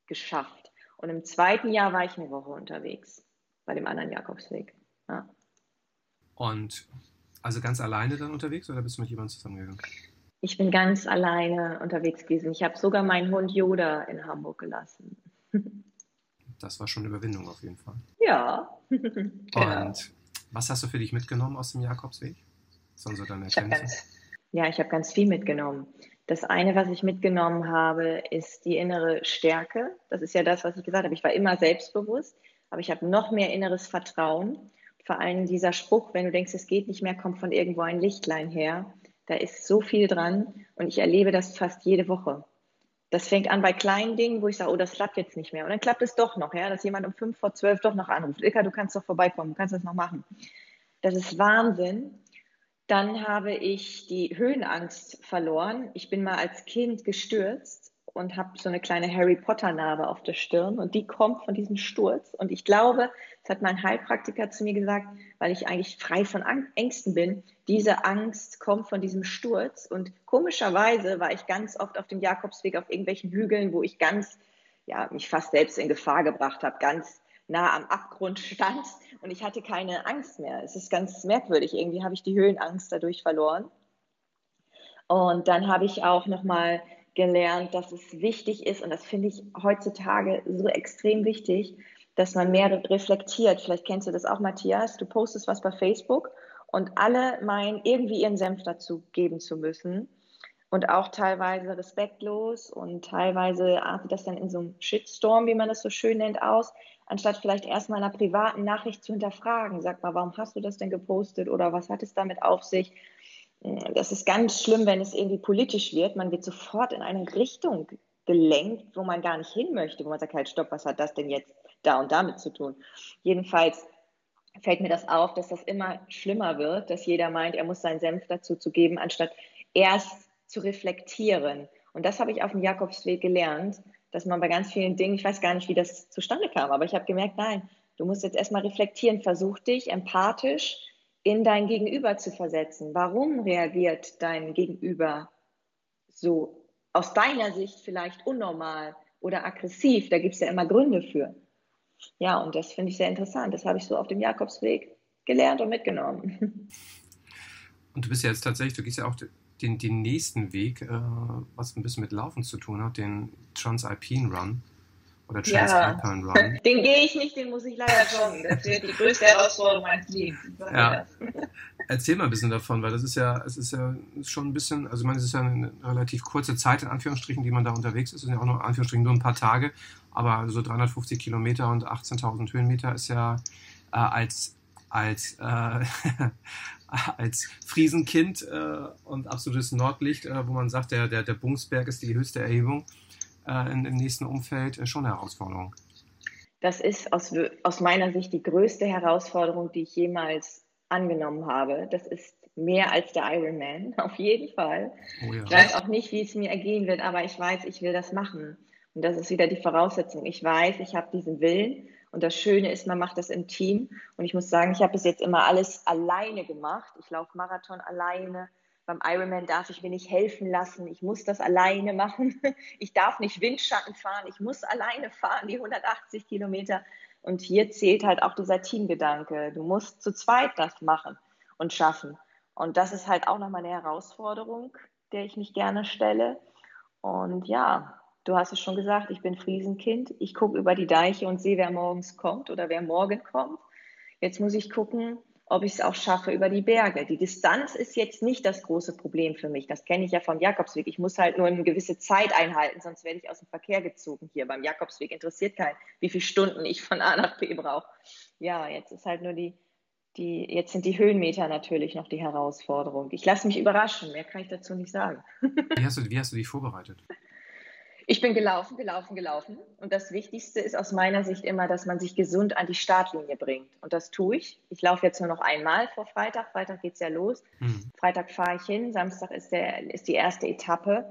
geschafft. Und im zweiten Jahr war ich eine Woche unterwegs bei dem anderen Jakobsweg. Ja. Und also ganz alleine dann unterwegs oder bist du mit jemandem zusammengegangen? Ich bin ganz alleine unterwegs gewesen. Ich habe sogar meinen Hund Yoda in Hamburg gelassen. das war schon eine Überwindung auf jeden Fall. Ja. genau. Und was hast du für dich mitgenommen aus dem Jakobsweg? So deine ganz, ja, ich habe ganz viel mitgenommen. Das eine, was ich mitgenommen habe, ist die innere Stärke. Das ist ja das, was ich gesagt habe. Ich war immer selbstbewusst, aber ich habe noch mehr inneres Vertrauen. Vor allem dieser Spruch, wenn du denkst, es geht nicht mehr, kommt von irgendwo ein Lichtlein her. Da ist so viel dran und ich erlebe das fast jede Woche. Das fängt an bei kleinen Dingen, wo ich sage, oh, das klappt jetzt nicht mehr. Und dann klappt es doch noch, ja, dass jemand um fünf vor zwölf doch noch anruft. Ilka, du kannst doch vorbeikommen, du kannst das noch machen. Das ist Wahnsinn. Dann habe ich die Höhenangst verloren. Ich bin mal als Kind gestürzt und habe so eine kleine Harry Potter Narbe auf der Stirn und die kommt von diesem Sturz. Und ich glaube, das hat mein Heilpraktiker zu mir gesagt, weil ich eigentlich frei von Ängsten bin, diese Angst kommt von diesem Sturz. Und komischerweise war ich ganz oft auf dem Jakobsweg auf irgendwelchen Hügeln, wo ich ganz, ja, mich fast selbst in Gefahr gebracht habe, ganz nah am Abgrund stand und ich hatte keine Angst mehr. Es ist ganz merkwürdig. Irgendwie habe ich die Höhenangst dadurch verloren. Und dann habe ich auch nochmal gelernt, dass es wichtig ist, und das finde ich heutzutage so extrem wichtig, dass man mehr reflektiert. Vielleicht kennst du das auch, Matthias. Du postest was bei Facebook und alle meinen, irgendwie ihren Senf dazu geben zu müssen. Und auch teilweise respektlos und teilweise artet das dann in so einem Shitstorm, wie man das so schön nennt, aus, anstatt vielleicht erstmal einer privaten Nachricht zu hinterfragen. Sag mal, warum hast du das denn gepostet oder was hat es damit auf sich? das ist ganz schlimm, wenn es irgendwie politisch wird. Man wird sofort in eine Richtung gelenkt, wo man gar nicht hin möchte, wo man sagt, halt, stopp, was hat das denn jetzt da und damit zu tun? Jedenfalls fällt mir das auf, dass das immer schlimmer wird, dass jeder meint, er muss seinen Senf dazu zu geben, anstatt erst zu reflektieren. Und das habe ich auf dem Jakobsweg gelernt, dass man bei ganz vielen Dingen, ich weiß gar nicht, wie das zustande kam, aber ich habe gemerkt, nein, du musst jetzt erstmal reflektieren, versuch dich empathisch in dein Gegenüber zu versetzen. Warum reagiert dein Gegenüber so aus deiner Sicht vielleicht unnormal oder aggressiv? Da gibt es ja immer Gründe für. Ja, und das finde ich sehr interessant. Das habe ich so auf dem Jakobsweg gelernt und mitgenommen. [laughs] Und du bist ja jetzt tatsächlich, du gehst ja auch den, den nächsten Weg, äh, was ein bisschen mit Laufen zu tun hat, den Transalpine Run. Oder Transalpine ja. Run. [laughs] Den gehe ich nicht, den muss ich leider joggen. Das wird die größte Herausforderung meines Lebens. Ja. Erzähl mal ein bisschen davon, weil das ist ja, es ist ja schon ein bisschen, also man, es ist ja eine relativ kurze Zeit in Anführungsstrichen, die man da unterwegs ist. Es sind ja auch nur in Anführungsstrichen nur ein paar Tage, aber so 350 Kilometer und 18.000 Höhenmeter ist ja äh, als als, äh, [laughs] als Friesenkind äh, und absolutes Nordlicht, äh, wo man sagt, der, der, der Bungsberg ist die höchste Erhebung äh, in, im nächsten Umfeld, äh, schon eine Herausforderung. Das ist aus, aus meiner Sicht die größte Herausforderung, die ich jemals angenommen habe. Das ist mehr als der Ironman, [laughs] auf jeden Fall. Oh ja. Ich weiß auch nicht, wie es mir ergehen wird, aber ich weiß, ich will das machen. Und das ist wieder die Voraussetzung. Ich weiß, ich habe diesen Willen. Und das Schöne ist, man macht das im Team. Und ich muss sagen, ich habe bis jetzt immer alles alleine gemacht. Ich laufe Marathon alleine. Beim Ironman darf ich mir nicht helfen lassen. Ich muss das alleine machen. [laughs] Ich darf nicht Windschatten fahren. Ich muss alleine fahren, die 180 Kilometer. Und hier zählt halt auch dieser Teamgedanke. Du musst zu zweit das machen und schaffen. Und das ist halt auch nochmal eine Herausforderung, der ich mich gerne stelle. Und ja, du hast es schon gesagt, ich bin Friesenkind. Ich gucke über die Deiche und sehe, wer morgens kommt oder wer morgen kommt. Jetzt muss ich gucken, ob ich es auch schaffe über die Berge. Die Distanz ist jetzt nicht das große Problem für mich. Das kenne ich ja vom Jakobsweg. Ich muss halt nur eine gewisse Zeit einhalten, sonst werde ich aus dem Verkehr gezogen. Hier beim Jakobsweg interessiert keinen, wie viele Stunden ich von A nach B brauche. Ja, jetzt ist halt nur die, die, jetzt sind die Höhenmeter natürlich noch die Herausforderung. Ich lasse mich überraschen, mehr kann ich dazu nicht sagen. wie, hast du, wie hast du dich vorbereitet? Ich bin gelaufen, gelaufen, gelaufen. Und das Wichtigste ist aus meiner Sicht immer, dass man sich gesund an die Startlinie bringt. Und das tue ich. Ich laufe jetzt nur noch einmal vor Freitag. Freitag geht es ja los. Hm. Freitag fahre ich hin. Samstag ist, der, ist die erste Etappe.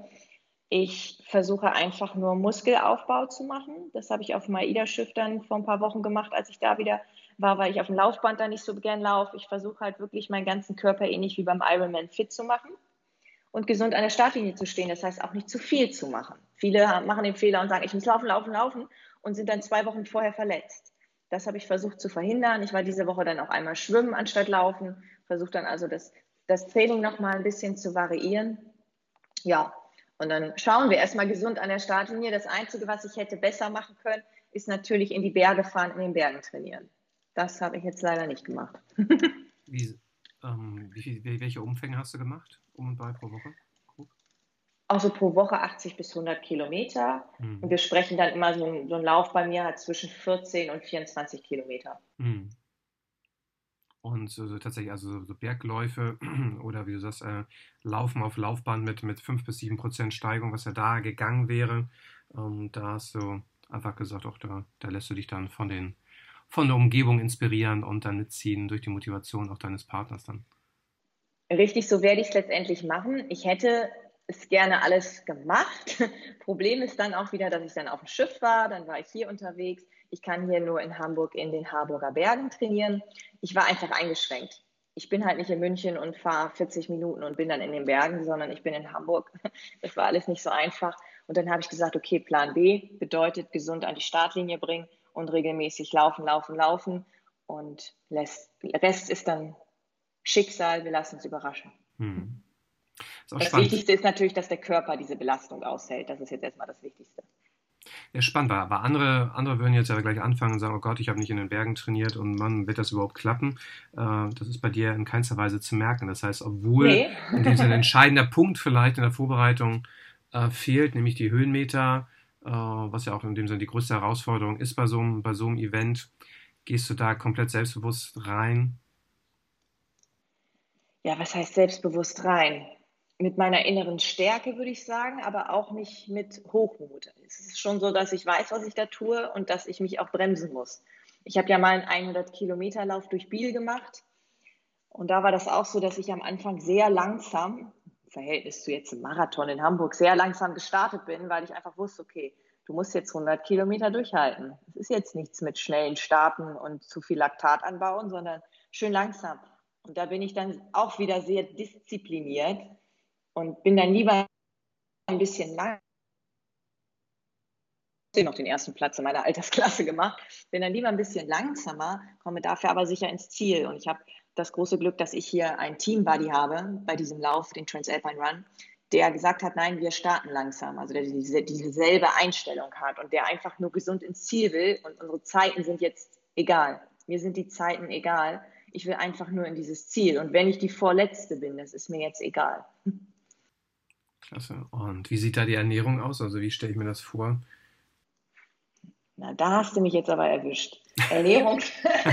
Ich versuche einfach nur Muskelaufbau zu machen. Das habe ich auf dem AIDA-Schiff dann vor ein paar Wochen gemacht, als ich da wieder war, weil ich auf dem Laufband da nicht so gern laufe. Ich versuche halt wirklich meinen ganzen Körper ähnlich wie beim Ironman fit zu machen und gesund an der Startlinie zu stehen. Das heißt auch nicht zu viel zu machen. Viele machen den Fehler und sagen, ich muss laufen, laufen, laufen und sind dann zwei Wochen vorher verletzt. Das habe ich versucht zu verhindern. Ich war diese Woche dann auch einmal schwimmen anstatt laufen, versuche dann also das, das Training nochmal ein bisschen zu variieren. Ja, und dann schauen wir erstmal gesund an der Startlinie. Das Einzige, was ich hätte besser machen können, ist natürlich in die Berge fahren, in den Bergen trainieren. Das habe ich jetzt leider nicht gemacht. [laughs] wie, ähm, wie, welche Umfänge hast du gemacht? Um und bei pro Woche? Also pro Woche 80 bis 100 Kilometer. Mhm. Und wir sprechen dann immer, so ein, so ein, Lauf bei mir hat zwischen 14 und 24 Kilometer. Mhm. Und so, so, tatsächlich, also so Bergläufe [clears throat] oder wie du sagst, äh, Laufen auf Laufbahn mit, mit 5 bis 7 Prozent Steigung, was ja da gegangen wäre. Ähm, da hast du einfach gesagt, auch da, da lässt du dich dann von den von der Umgebung inspirieren und dann mitziehen durch die Motivation auch deines Partners dann. Richtig, so werde ich es letztendlich machen. Ich hätte es gerne alles gemacht. [laughs] Problem ist dann auch wieder, dass ich dann auf dem Schiff war, dann war ich hier unterwegs. Ich kann hier nur in Hamburg in den Harburger Bergen trainieren. Ich war einfach eingeschränkt. Ich bin halt nicht in München und fahre 40 Minuten und bin dann in den Bergen, sondern ich bin in Hamburg. [laughs] Das war alles nicht so einfach. Und dann habe ich gesagt, okay, Plan B bedeutet gesund an die Startlinie bringen und regelmäßig laufen, laufen, laufen. Und Rest ist dann Schicksal, wir lassen uns überraschen. Hm. Das spannend. Wichtigste ist natürlich, dass der Körper diese Belastung aushält. Das ist jetzt erstmal das Wichtigste. Ja, spannend war. Aber andere, andere würden jetzt ja gleich anfangen und sagen, oh Gott, ich habe nicht in den Bergen trainiert und Mann, wird das überhaupt klappen? Äh, das ist bei dir in keinster Weise zu merken. Das heißt, obwohl nee. in dem ein entscheidender Punkt vielleicht in der Vorbereitung äh, fehlt, nämlich die Höhenmeter, äh, was ja auch in dem Sinne die größte Herausforderung ist bei so, einem, bei so einem Event. Gehst du da komplett selbstbewusst rein? Ja, was heißt selbstbewusst rein? Mit meiner inneren Stärke würde ich sagen, aber auch nicht mit Hochmut. Es ist schon so, dass ich weiß, was ich da tue und dass ich mich auch bremsen muss. Ich habe ja mal einen 100 Kilometer Lauf durch Biel gemacht und da war das auch so, dass ich am Anfang sehr langsam Verhältnis zu jetzt einem Marathon in Hamburg sehr langsam gestartet bin, weil ich einfach wusste, okay, du musst jetzt 100 Kilometer durchhalten. Es ist jetzt nichts mit schnellen Starten und zu viel Laktat anbauen, sondern schön langsam. Und da bin ich dann auch wieder sehr diszipliniert und bin dann lieber ein bisschen lang noch den ersten Platz in meiner Altersklasse gemacht, bin dann lieber ein bisschen langsamer, komme dafür aber sicher ins Ziel. Und ich habe das große Glück, dass ich hier ein Team-Buddy habe bei diesem Lauf, den Transalpine Run, der gesagt hat, nein, wir starten langsam, also der diese, dieselbe Einstellung hat und der einfach nur gesund ins Ziel will und unsere Zeiten sind jetzt egal. Mir sind die Zeiten egal. Ich will einfach nur in dieses Ziel und wenn ich die Vorletzte bin, das ist mir jetzt egal. Klasse. Und wie sieht da die Ernährung aus? Also wie stelle ich mir das vor? Na, da hast du mich jetzt aber erwischt. [laughs] Ernährung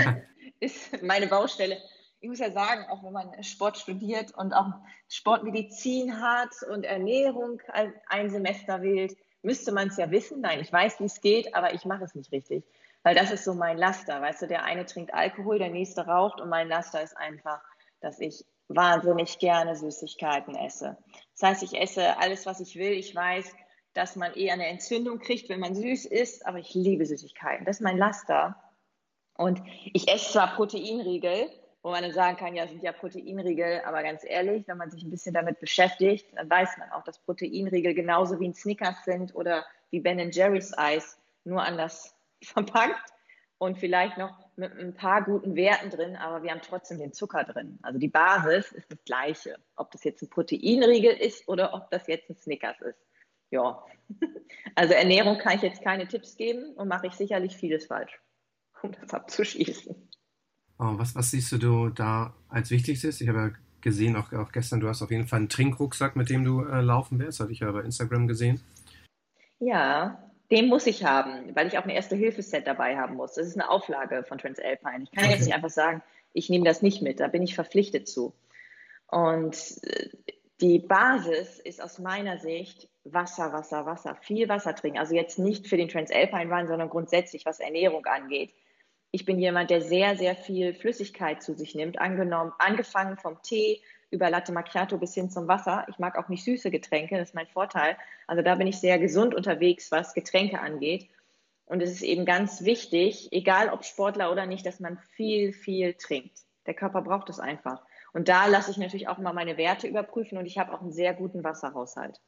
[laughs] ist meine Baustelle. Ich muss ja sagen, auch wenn man Sport studiert und auch Sportmedizin hat und Ernährung ein Semester wählt, müsste man es ja wissen. Nein, ich weiß, wie es geht, aber ich mache es nicht richtig. Weil das ist so mein Laster. Weißt du, der eine trinkt Alkohol, der nächste raucht und mein Laster ist einfach, dass ich wahnsinnig gerne Süßigkeiten esse. Das heißt, ich esse alles, was ich will. Ich weiß, dass man eher eine Entzündung kriegt, wenn man süß isst, aber ich liebe Süßigkeiten. Das ist mein Laster. Und ich esse zwar Proteinriegel, wo man dann sagen kann, ja, sind ja Proteinriegel, aber ganz ehrlich, wenn man sich ein bisschen damit beschäftigt, dann weiß man auch, dass Proteinriegel genauso wie ein Snickers sind oder wie Ben Jerry's Eis, nur anders [laughs] verpackt und vielleicht noch mit ein paar guten Werten drin, aber wir haben trotzdem den Zucker drin. Also die Basis ist das gleiche, ob das jetzt ein Proteinriegel ist oder ob das jetzt ein Snickers ist. Ja, [laughs] also Ernährung kann ich jetzt keine Tipps geben und mache ich sicherlich vieles falsch, um das abzuschließen. Oh, was, was siehst du da als wichtigstes? Ich habe ja gesehen, auch, auch gestern, du hast auf jeden Fall einen Trinkrucksack, mit dem du äh, laufen wirst. Hatte ich ja bei Instagram gesehen. Ja, den muss ich haben, weil ich auch ein Erste-Hilfe-Set dabei haben muss. Das ist eine Auflage von Transalpine. Ich kann okay. jetzt nicht einfach sagen, ich nehme das nicht mit. Da bin ich verpflichtet zu. Und äh, die Basis ist aus meiner Sicht Wasser, Wasser, Wasser. Viel Wasser trinken. Also jetzt nicht für den Transalpine Run, sondern grundsätzlich, was Ernährung angeht. Ich bin jemand, der sehr, sehr viel Flüssigkeit zu sich nimmt. Angenommen, angefangen vom Tee über Latte Macchiato bis hin zum Wasser. Ich mag auch nicht süße Getränke, das ist mein Vorteil. Also da bin ich sehr gesund unterwegs, was Getränke angeht. Und es ist eben ganz wichtig, egal ob Sportler oder nicht, dass man viel, viel trinkt. Der Körper braucht es einfach. Und da lasse ich natürlich auch mal meine Werte überprüfen und ich habe auch einen sehr guten Wasserhaushalt.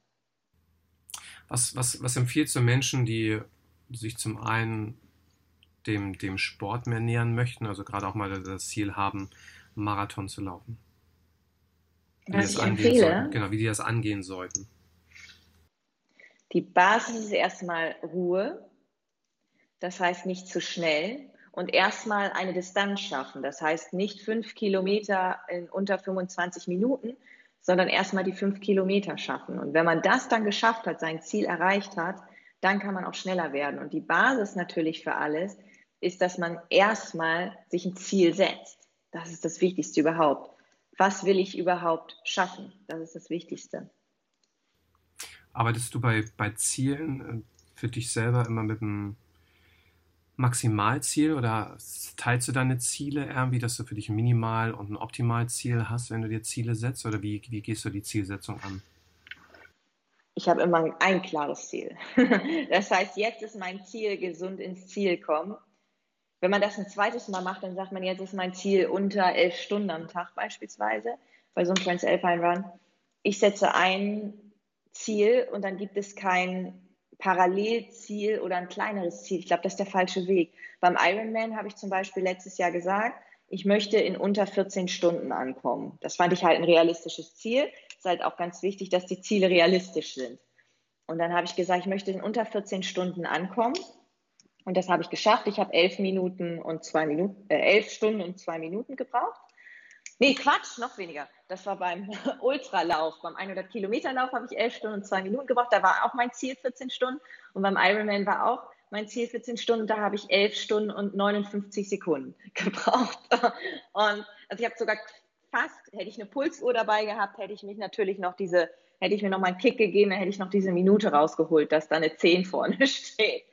Was, was, was empfiehlst du Menschen, die sich zum einen dem, dem Sport mehr nähern möchten, also gerade auch mal das Ziel haben, Marathon zu laufen? Wie Was ich empfehle? Sollten. Genau, wie die das angehen sollten. Die Basis ist erstmal Ruhe, das heißt nicht zu schnell und erstmal eine Distanz schaffen. Das heißt nicht fünf Kilometer in unter 25 Minuten, sondern erstmal die fünf Kilometer schaffen. Und wenn man das dann geschafft hat, sein Ziel erreicht hat, dann kann man auch schneller werden. Und die Basis natürlich für alles ist, dass man erstmal sich ein Ziel setzt. Das ist das Wichtigste überhaupt was will ich überhaupt schaffen? Das ist das Wichtigste. Arbeitest du bei, bei Zielen äh, für dich selber immer mit einem Maximalziel oder teilst du deine Ziele irgendwie, dass du für dich ein Minimal- und ein Optimalziel hast, wenn du dir Ziele setzt? Oder wie, wie gehst du die Zielsetzung an? Ich habe immer ein klares Ziel. [laughs] Das heißt, jetzt ist mein Ziel, gesund ins Ziel kommen. Wenn man das ein zweites Mal macht, dann sagt man, jetzt ist mein Ziel unter elf Stunden am Tag beispielsweise, bei so einem Transalpine Run. Ich setze ein Ziel und dann gibt es kein Parallelziel oder ein kleineres Ziel. Ich glaube, das ist der falsche Weg. Beim Ironman habe ich zum Beispiel letztes Jahr gesagt, ich möchte in unter 14 Stunden ankommen. Das fand ich halt ein realistisches Ziel. Es ist halt auch ganz wichtig, dass die Ziele realistisch sind. Und dann habe ich gesagt, ich möchte in unter 14 Stunden ankommen. Und das habe ich geschafft. Ich habe elf Minuten und zwei Minuten, äh, elf Stunden und zwei Minuten gebraucht. Nee, Quatsch, noch weniger. Das war beim [laughs] Ultralauf. Beim 100 Kilometer Lauf habe ich elf Stunden und zwei Minuten gebraucht. Da war auch mein Ziel 14 Stunden. Und beim Ironman war auch mein Ziel 14 Stunden. Da habe ich elf Stunden und 59 Sekunden [laughs] gebraucht. Und also ich habe sogar fast, hätte ich eine Pulsuhr dabei gehabt, hätte ich mich natürlich noch diese, hätte ich mir noch mal einen Kick gegeben, dann hätte ich noch diese Minute rausgeholt, dass da eine 10 vorne [laughs] steht.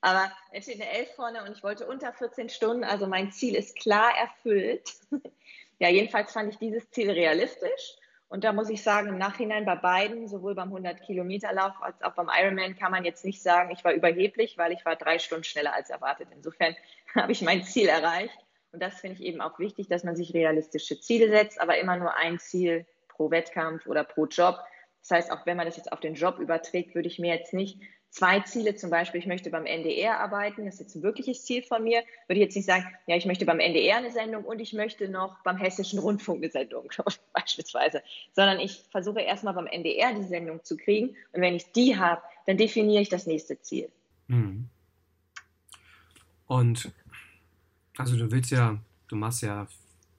Aber es steht eine 11 vorne und ich wollte unter 14 Stunden, also mein Ziel ist klar erfüllt. [laughs] ja, jedenfalls fand ich dieses Ziel realistisch. Und da muss ich sagen, im Nachhinein bei beiden, sowohl beim 100-Kilometer-Lauf als auch beim Ironman, kann man jetzt nicht sagen, ich war überheblich, weil ich war drei Stunden schneller als erwartet. Insofern [laughs] habe ich mein Ziel erreicht. Und das finde ich eben auch wichtig, dass man sich realistische Ziele setzt, aber immer nur ein Ziel pro Wettkampf oder pro Job. Das heißt, auch wenn man das jetzt auf den Job überträgt, würde ich mir jetzt nicht zwei Ziele, zum Beispiel, ich möchte beim NDR arbeiten, das ist jetzt ein wirkliches Ziel von mir, würde ich jetzt nicht sagen, ja, ich möchte beim NDR eine Sendung und ich möchte noch beim Hessischen Rundfunk eine Sendung, [laughs] beispielsweise, sondern ich versuche erstmal beim NDR die Sendung zu kriegen und wenn ich die habe, dann definiere ich das nächste Ziel. Mhm. Und also du willst ja, du machst ja,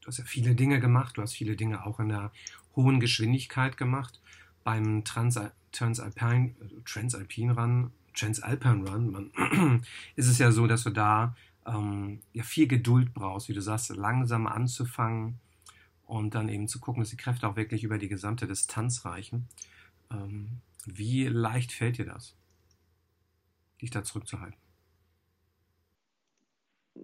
du hast ja viele Dinge gemacht, du hast viele Dinge auch in der hohen Geschwindigkeit gemacht. Beim Trans Transalpine, Transalpine Run, Transalpine Run, man, [clears throat] ist es ja so, dass du da ähm, ja viel Geduld brauchst, wie du sagst, langsam anzufangen und dann eben zu gucken, dass die Kräfte auch wirklich über die gesamte Distanz reichen. Ähm, wie leicht fällt dir das, dich da zurückzuhalten?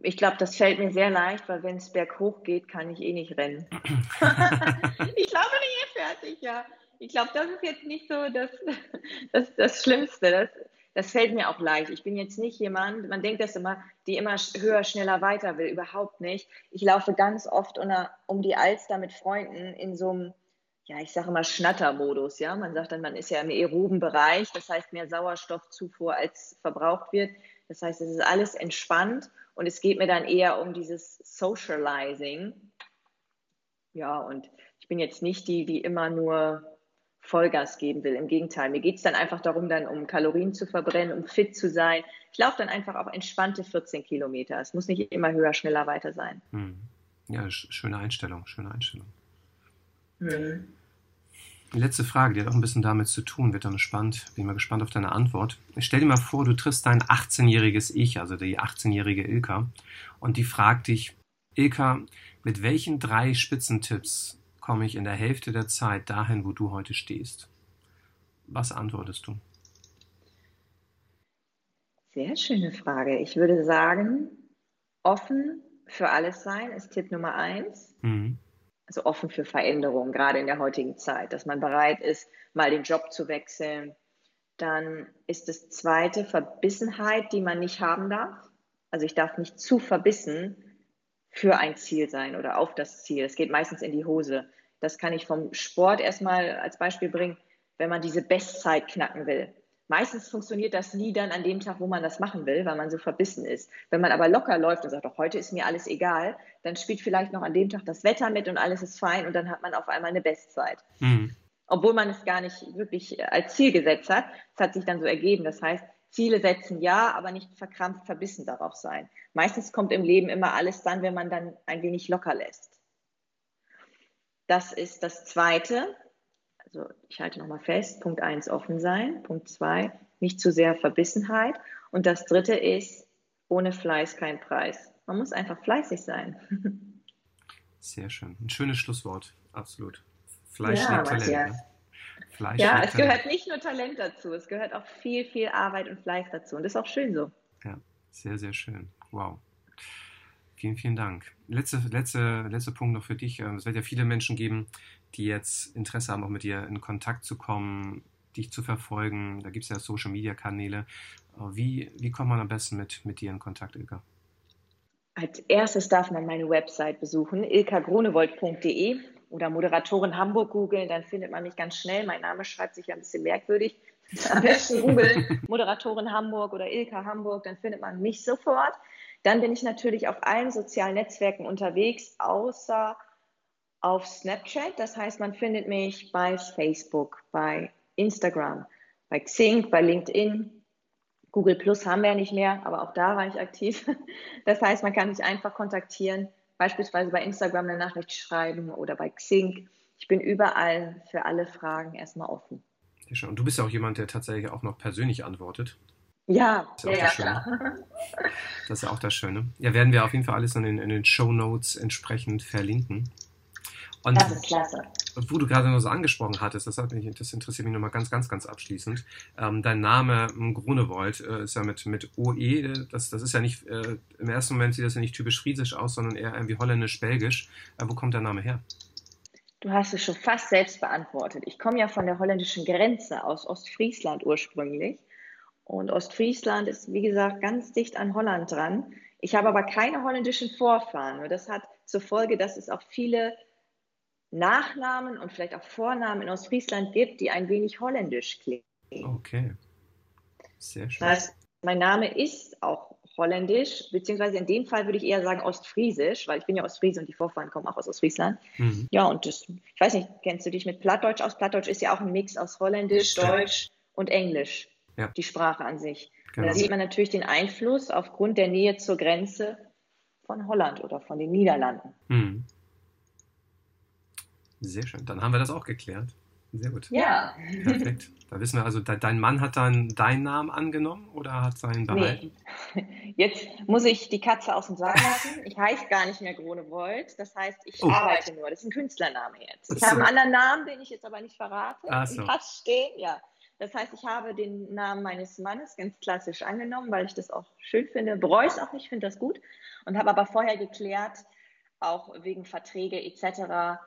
Ich glaube, das fällt mir sehr leicht, weil wenn es berghoch geht, kann ich eh nicht rennen. [laughs] [laughs] ich glaube, ich bin fertig, ja. Ich glaube, das ist jetzt nicht so das, [laughs] das, das Schlimmste. Das, das fällt mir auch leicht. Ich bin jetzt nicht jemand, man denkt das immer, die immer höher, schneller, weiter will. Überhaupt nicht. Ich laufe ganz oft um die Alster mit Freunden in so einem, ja, ich sage immer Schnattermodus. Ja, man sagt dann, man ist ja im aeroben Bereich, das heißt mehr Sauerstoffzufuhr als verbraucht wird. Das heißt, es ist alles entspannt und es geht mir dann eher um dieses Socializing. Ja, und ich bin jetzt nicht die, die immer nur Vollgas geben will. Im Gegenteil, mir geht es dann einfach darum, dann um Kalorien zu verbrennen, um fit zu sein. Ich laufe dann einfach auch entspannte 14 Kilometer. Es muss nicht immer höher, schneller, weiter sein. Hm. Ja, schöne Einstellung, schöne Einstellung. Hm. Die letzte Frage, die hat auch ein bisschen damit zu tun, wird dann spannend. Bin mal gespannt auf deine Antwort. Stell dir mal vor, du triffst dein 18-jähriges Ich, also die 18-jährige Ilka, und die fragt dich, Ilka, mit welchen drei Spitzentipps komme ich in der Hälfte der Zeit dahin, wo du heute stehst? Was antwortest du? Sehr schöne Frage. Ich würde sagen, offen für alles sein ist Tipp Nummer eins. Mhm. Also offen für Veränderungen, gerade in der heutigen Zeit, dass man bereit ist, mal den Job zu wechseln. Dann ist das zweite Verbissenheit, die man nicht haben darf. Also ich darf nicht zu verbissen für ein Ziel sein oder auf das Ziel. Es geht meistens in die Hose. Das kann ich vom Sport erstmal als Beispiel bringen, wenn man diese Bestzeit knacken will. Meistens funktioniert das nie dann an dem Tag, wo man das machen will, weil man so verbissen ist. Wenn man aber locker läuft und sagt, doch heute ist mir alles egal, dann spielt vielleicht noch an dem Tag das Wetter mit und alles ist fein und dann hat man auf einmal eine Bestzeit. Mhm. Obwohl man es gar nicht wirklich als Ziel gesetzt hat. Es hat sich dann so ergeben. Das heißt, Ziele setzen ja, aber nicht verkrampft verbissen darauf sein. Meistens kommt im Leben immer alles dann, wenn man dann ein wenig locker lässt. Das ist das Zweite. Also ich halte nochmal fest, Punkt 1 offen sein, Punkt 2 nicht zu sehr Verbissenheit und das Dritte ist, ohne Fleiß kein Preis. Man muss einfach fleißig sein. Sehr schön. Ein schönes Schlusswort, absolut. Fleisch ja, Talent. Ne? Fleisch ja, es Talent. gehört nicht nur Talent dazu, es gehört auch viel, viel Arbeit und Fleiß dazu. Und das ist auch schön so. Ja, sehr, sehr schön. Wow. Vielen, vielen Dank. Letzte, letzte, letzter Punkt noch für dich. Ähm, es wird ja viele Menschen geben, die jetzt Interesse haben, auch mit dir in Kontakt zu kommen, dich zu verfolgen. Da gibt es ja Social Media Kanäle. Äh, wie, wie kommt man am besten mit, mit dir in Kontakt, Ilka? Als erstes darf man meine Website besuchen, ilkagronewold.de oder Moderatorin Hamburg googeln, dann findet man mich ganz schnell. Mein Name schreibt sich ja ein bisschen merkwürdig. [laughs] Am besten googeln [laughs] Moderatorin Hamburg oder Ilka Hamburg, dann findet man mich sofort. Dann bin ich natürlich auf allen sozialen Netzwerken unterwegs, außer auf Snapchat. Das heißt, man findet mich bei Facebook, bei Instagram, bei Xing, bei LinkedIn. Google Plus haben wir ja nicht mehr, aber auch da war ich aktiv. [laughs] Das heißt, man kann mich einfach kontaktieren, beispielsweise bei Instagram eine Nachricht schreiben oder bei Xing. Ich bin überall für alle Fragen erstmal offen. Und du bist ja auch jemand, der tatsächlich auch noch persönlich antwortet. Ja, das ist ja, ja klar. Das ist ja auch das Schöne. Ja, werden wir auf jeden Fall alles in den, in den Show Notes entsprechend verlinken. Und das ist klasse. Wo du gerade noch so angesprochen hattest, das, hat mich, das interessiert mich nochmal ganz, ganz, ganz abschließend. Ähm, dein Name Grunewold äh, ist ja mit, mit OE, das, das ist ja nicht, äh, im ersten Moment sieht das ja nicht typisch friesisch aus, sondern eher irgendwie holländisch-belgisch. Äh, wo kommt der Name her? Du hast es schon fast selbst beantwortet. Ich komme ja von der holländischen Grenze aus Ostfriesland ursprünglich. Und Ostfriesland ist, wie gesagt, ganz dicht an Holland dran. Ich habe aber keine holländischen Vorfahren. Und das hat zur Folge, dass es auch viele Nachnamen und vielleicht auch Vornamen in Ostfriesland gibt, die ein wenig holländisch klingen. Okay. Sehr schön. Das heißt, mein Name ist auch holländisch, beziehungsweise in dem Fall würde ich eher sagen ostfriesisch, weil ich bin ja Ostfriese und die Vorfahren kommen auch aus Ostfriesland. Mhm. Ja, und das, ich weiß nicht, kennst du dich mit Plattdeutsch aus? Plattdeutsch ist ja auch ein Mix aus Holländisch, Deutsch und Englisch ja. die Sprache an sich. Genau. Da sieht man natürlich den Einfluss aufgrund der Nähe zur Grenze von Holland oder von den Niederlanden. Mhm. Sehr schön. Dann haben wir das auch geklärt. Sehr gut. Ja. Perfekt. Da wissen wir also, dein Mann hat dann deinen Namen angenommen oder hat seinen behalten? Nee. Jetzt muss ich die Katze aus dem Sack lassen. Ich heiße gar nicht mehr Grunewold. Das heißt, ich oh. arbeite nur. Das ist ein Künstlername jetzt. Ich so. habe einen anderen Namen, den ich jetzt aber nicht verrate. Ach so. Im Pass stehen, ja. Das heißt, ich habe den Namen meines Mannes ganz klassisch angenommen, weil ich das auch schön finde. Bereue es auch nicht, finde das gut. Und habe aber vorher geklärt, auch wegen Verträge etc.,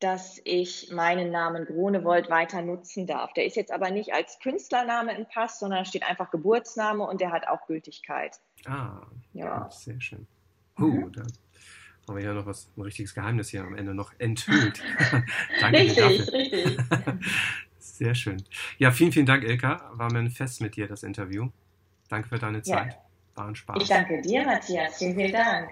dass ich meinen Namen Grunewold weiter nutzen darf. Der ist jetzt aber nicht als Künstlername im Pass, sondern steht einfach Geburtsname und der hat auch Gültigkeit. Ah, ja. Sehr schön. Uh, mhm. da haben wir ja noch was, ein richtiges Geheimnis hier am Ende noch enthüllt. [laughs] Danke richtig, richtig. [laughs] Sehr schön. Ja, vielen, vielen Dank, Ilka. War mir ein Fest mit dir, das Interview. Danke für deine Zeit. Ja. War ein Spaß. Ich danke dir, Matthias. Vielen, vielen Dank.